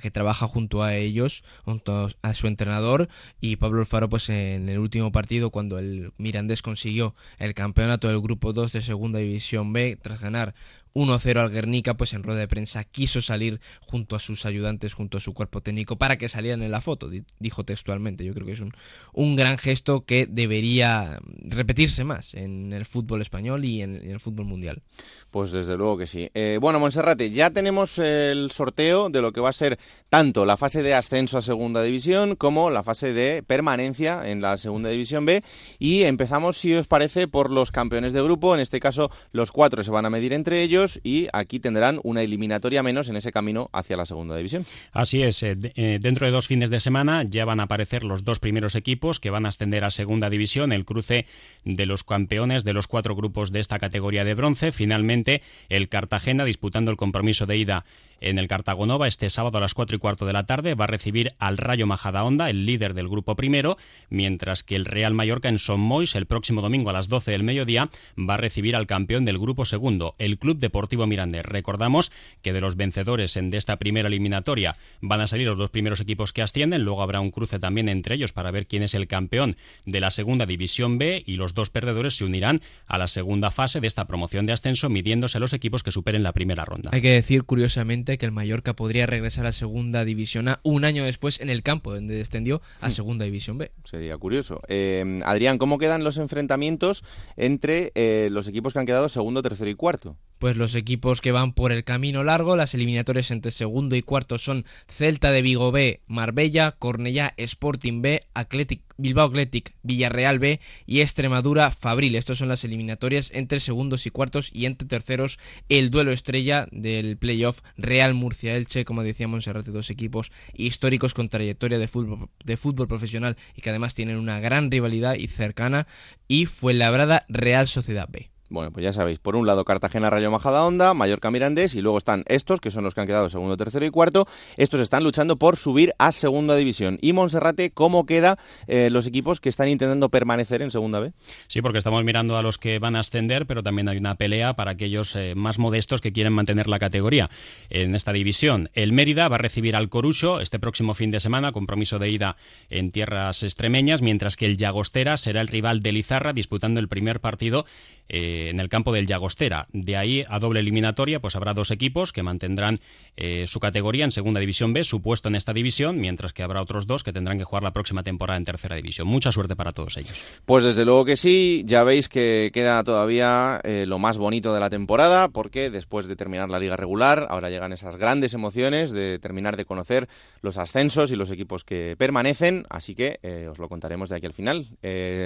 que trabaja junto a ellos, junto a su entrenador. Y Pablo Alfaro, pues en el último partido, cuando el Mirandés consiguió el campeonato del Grupo 2 de Segunda División B, tras ganar 1-0 al Guernica, pues en rueda de prensa quiso salir junto a sus ayudantes, junto a su cuerpo técnico, para que salieran en la foto, dijo textualmente. Yo creo que es un, un gran gesto que debería repetirse más en el fútbol español y en, el fútbol mundial. Pues desde luego que sí. Eh, bueno, Monserrate, ya tenemos el sorteo de lo que va a ser tanto la fase de ascenso a Segunda División como la fase de permanencia en la Segunda División B y empezamos, si os parece, por los campeones de grupo. En este caso, los cuatro se van a medir entre ellos y aquí tendrán una eliminatoria menos en ese camino hacia la segunda división. Así es, eh, eh, dentro de dos fines de semana ya van a aparecer los dos primeros equipos que van a ascender a segunda división, el cruce de los campeones de los cuatro grupos de esta categoría de bronce. Finalmente, el Cartagena disputando el compromiso de ida en el Cartagonova este sábado a las 4 y cuarto de la tarde va a recibir al Rayo Majadahonda, el líder del grupo primero, mientras que el Real Mallorca en Son Mois el próximo domingo a las 12 del mediodía va a recibir al campeón del grupo segundo, el Club Deportivo Mirandés. Recordamos que de los vencedores en de esta primera eliminatoria van a salir los dos primeros equipos que ascienden, luego habrá un cruce también entre ellos para ver quién es el campeón de la segunda división B y los dos perdedores se unirán a la segunda fase de esta promoción de ascenso midiéndose los equipos que superen la primera ronda. Hay que decir curiosamente que el Mallorca podría regresar a Segunda División A un año después en el campo, donde descendió a hmm. Segunda División B. Sería curioso. Eh, Adrián, ¿cómo quedan los enfrentamientos entre eh, los equipos que han quedado segundo, tercero y cuarto? Pues los equipos que van por el camino largo, las eliminatorias entre segundo y cuarto son Celta de Vigo B, Marbella, Cornellá, Sporting B, Athletic Bilbao Athletic, Villarreal B y Extremadura Fabril. Estas son las eliminatorias entre segundos y cuartos y entre terceros el duelo estrella del playoff Real Murcia Elche, como decíamos, de dos equipos históricos con trayectoria de fútbol, de fútbol profesional y que además tienen una gran rivalidad y cercana y fue labrada Real Sociedad B. Bueno, pues ya sabéis, por un lado Cartagena, Rayo Majadahonda, Mallorca Mirandés y luego están estos, que son los que han quedado segundo, tercero y cuarto. Estos están luchando por subir a segunda división. Y Monserrate, ¿cómo queda eh, los equipos que están intentando permanecer en segunda B? Sí, porque estamos mirando a los que van a ascender, pero también hay una pelea para aquellos eh, más modestos que quieren mantener la categoría en esta división. El Mérida va a recibir al Corucho este próximo fin de semana, compromiso de ida en tierras extremeñas, mientras que el Llagostera será el rival de Lizarra disputando el primer partido eh, en el campo del Llagostera. De ahí a doble eliminatoria, pues habrá dos equipos que mantendrán eh, su categoría en Segunda División B, su puesto en esta división, mientras que habrá otros dos que tendrán que jugar la próxima temporada en Tercera División. Mucha suerte para todos ellos. Pues desde luego que sí, ya veis que queda todavía eh, lo más bonito de la temporada, porque después de terminar la liga regular, ahora llegan esas grandes emociones de terminar de conocer los ascensos y los equipos que permanecen, así que os lo contaremos de aquí al final.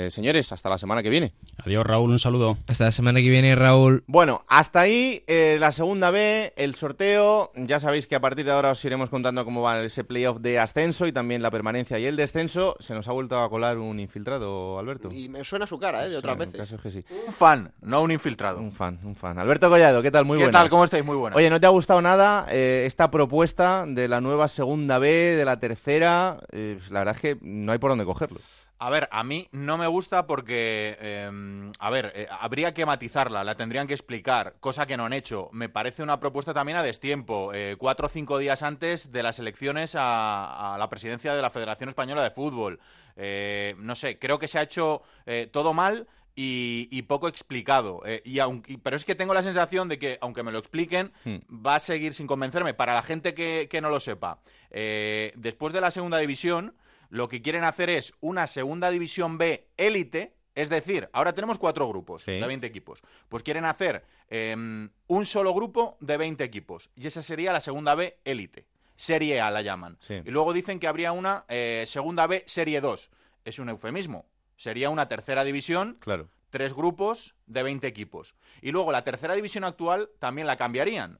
señores, hasta la semana que viene. Adiós Raúl, un saludo. Hasta la semana que viene, Raúl. Bueno, hasta ahí eh, la segunda B, el sorteo. Ya sabéis que a partir de ahora os iremos contando cómo va ese playoff de ascenso y también la permanencia y el descenso. Se nos ha vuelto a colar un infiltrado, Alberto. Y me suena su cara, ¿eh? De otras veces. que sí. Un fan, no un infiltrado. Un fan, un fan. Alberto Collado, ¿qué tal? Muy ¿Qué tal? ¿Cómo estáis? Muy buenas. Oye, ¿no te ha gustado nada eh, esta propuesta de la nueva segunda B, de la tercera? Eh, la verdad es que no hay por dónde cogerlo. A ver, a mí no me gusta porque, eh, a ver, eh, habría que matizarla, la tendrían que explicar, cosa que no han hecho. Me parece una propuesta también a destiempo, eh, cuatro o cinco días antes de las elecciones a, a la presidencia de la Federación Española de Fútbol. Eh, no sé, creo que se ha hecho eh, todo mal y, y poco explicado. Eh, y aun- y- pero es que tengo la sensación de que, aunque me lo expliquen, Hmm. va a seguir sin convencerme. Para la gente que, que no lo sepa, eh, después de la segunda división, lo que quieren hacer es una segunda división B élite. Es decir, ahora tenemos cuatro grupos Sí. de 20 equipos. Pues quieren hacer em, un solo grupo de 20 equipos. Y esa sería la segunda B élite. Serie A la llaman. Sí. Y luego dicen que habría una eh, segunda B Serie 2. Es un eufemismo. Sería una tercera división Claro. tres grupos de 20 equipos. Y luego la tercera división actual también la cambiarían.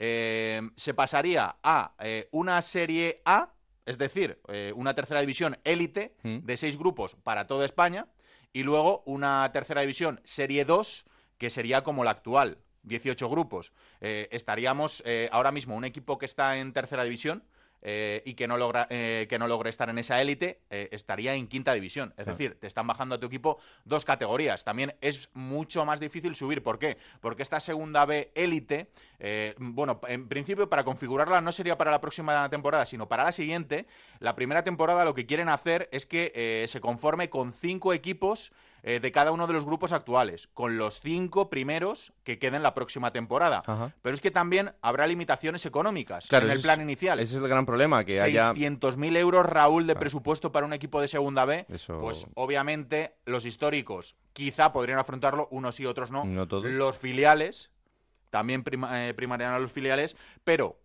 Eh, se pasaría a eh, una Serie A, es decir, eh, una tercera división élite Mm. de seis grupos para toda España, y luego una tercera división Serie 2, que sería como la actual, 18 grupos. Eh, estaríamos eh, ahora mismo un equipo que está en tercera división. Eh, y que no logra eh, que no logre estar en esa élite eh, estaría en quinta división es Claro. decir te están bajando a tu equipo dos categorías también es mucho más difícil subir ¿por qué? porque esta segunda B élite eh, bueno en principio para configurarla no sería para la próxima temporada sino para la siguiente la primera temporada lo que quieren hacer es que se conforme con cinco equipos eh, de cada uno de los grupos actuales, con los cinco primeros que queden la próxima temporada. Ajá. Pero es que también habrá limitaciones económicas Claro, en el plan es- inicial. Ese es el gran problema, que haya... 600.000 euros, Raúl, de presupuesto para un equipo de segunda B. Eso- Pues obviamente los históricos quizá podrían afrontarlo, unos y otros no. No todos. Los filiales también prima- eh, primarían a los filiales, pero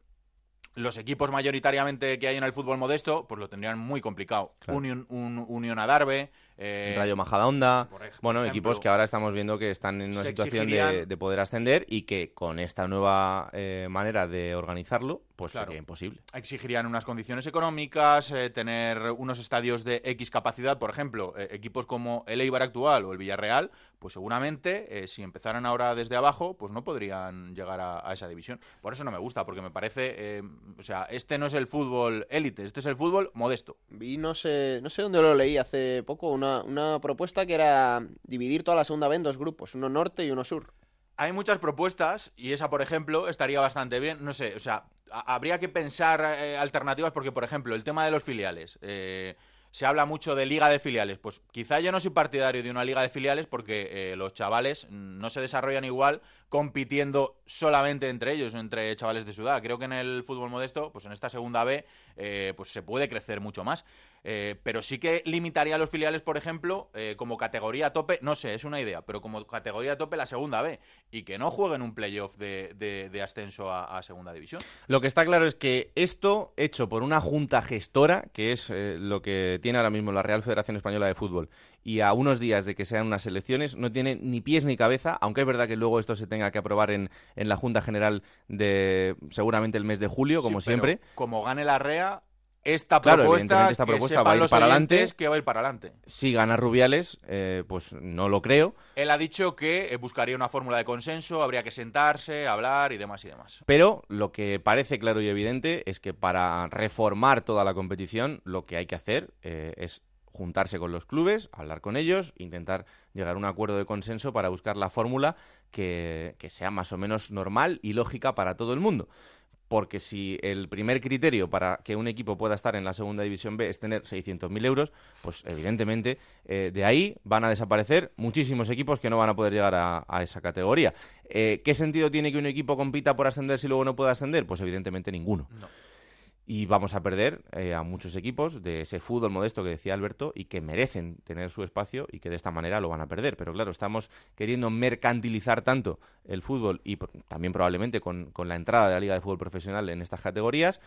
los equipos mayoritariamente que hay en el fútbol modesto, pues lo tendrían muy complicado. Claro. Unión, un, Unión Adarve, eh, Rayo Majadahonda, bueno, equipos que ahora estamos viendo que están en una situación de, poder ascender y que con esta nueva eh, manera de organizarlo, pues Claro. sería imposible. exigirían unas condiciones económicas, eh, tener unos estadios de X capacidad, por ejemplo, eh, equipos como el Eibar actual o el Villarreal, pues seguramente eh, si empezaran ahora desde abajo, pues no podrían llegar a, a esa división. Por eso no me gusta, porque me parece, eh, o sea, este no es el fútbol élite, este es el fútbol modesto. Vi, no sé, no sé dónde lo leí hace poco, una, una propuesta que era dividir toda la segunda B en dos grupos, uno norte y uno sur. Hay muchas propuestas y esa, por ejemplo, estaría bastante bien. No sé, o sea, habría que pensar eh, alternativas porque, por ejemplo, el tema de los filiales. eh, se habla mucho de liga de filiales. Pues quizá yo no soy partidario de una liga de filiales porque eh, los chavales no se desarrollan igual compitiendo solamente entre ellos, entre chavales de su edad. Creo que en el fútbol modesto, pues en esta segunda B, eh, pues se puede crecer mucho más. Eh, pero sí que limitaría a los filiales, por ejemplo, eh, como categoría tope, no sé, es una idea, pero como categoría tope la segunda B y que no jueguen un playoff de, de- de ascenso a, a segunda división. Lo que está claro es que esto, hecho por una junta gestora, que es eh, lo que tiene ahora mismo la Real Federación Española de Fútbol, y a unos días de que sean unas elecciones, no tiene ni pies ni cabeza, aunque es verdad que luego esto se tenga que aprobar en, en la Junta General de seguramente el mes de julio, como Sí, siempre. Como gane la REA, esta Claro, propuesta, evidentemente esta propuesta va a ir para adelante. que va a ir para adelante. Si gana Rubiales, eh, pues no lo creo. Él ha dicho que eh, buscaría una fórmula de consenso, habría que sentarse, hablar y demás y demás. Pero lo que parece claro y evidente es que para reformar toda la competición, lo que hay que hacer eh, es juntarse con los clubes, hablar con ellos, intentar llegar a un acuerdo de consenso para buscar la fórmula que, que sea más o menos normal y lógica para todo el mundo. Porque si el primer criterio para que un equipo pueda estar en la segunda división B es tener 600.000 euros, pues evidentemente eh, de ahí van a desaparecer muchísimos equipos que no van a poder llegar a, esa categoría. Eh, ¿Qué sentido tiene que un equipo compita por ascender si luego no puede ascender? Pues evidentemente ninguno. Y vamos a perder eh, a muchos equipos de ese fútbol modesto que decía Alberto y que merecen tener su espacio y que de esta manera lo van a perder. Pero claro, estamos queriendo mercantilizar tanto el fútbol y también probablemente con, con la entrada de la Liga de Fútbol Profesional en estas categorías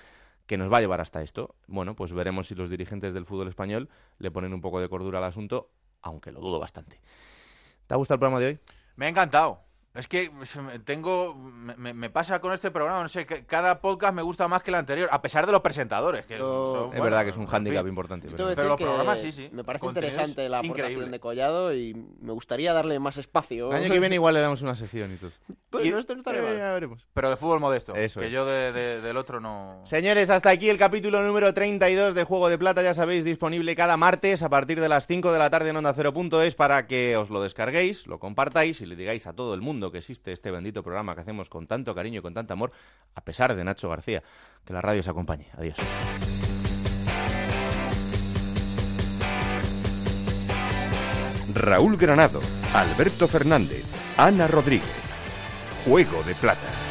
que nos va a llevar hasta esto. Bueno, pues veremos si los dirigentes del fútbol español le ponen un poco de cordura al asunto, aunque lo dudo bastante. ¿Te ha gustado el programa de hoy? Me ha encantado. Es que tengo. Me, me, pasa con este programa, no sé, que cada podcast me gusta más que el anterior, a pesar de los presentadores. Que son, es verdad que es un hándicap importante. Pero, pero los programas sí, sí. Me parece interesante la aportación de Collado y me gustaría darle más espacio. El año que viene igual le damos una sección y todo. Pues y, no, esto no estaría. Ya veremos. Pero de fútbol modesto. Eso que es. yo de, de, del otro no. Señores, hasta aquí el capítulo número 32 de Juego de Plata. Ya sabéis, disponible cada martes a partir de las 5 de la tarde en Onda 0.es para que os lo descarguéis, lo compartáis y le digáis a todo el mundo que existe este bendito programa que hacemos con tanto cariño y con tanto amor, a pesar de Nacho García. Que la radio os acompañe. Adiós. Raúl Granado, Alberto Fernández, Ana Rodríguez. Juego de Plata.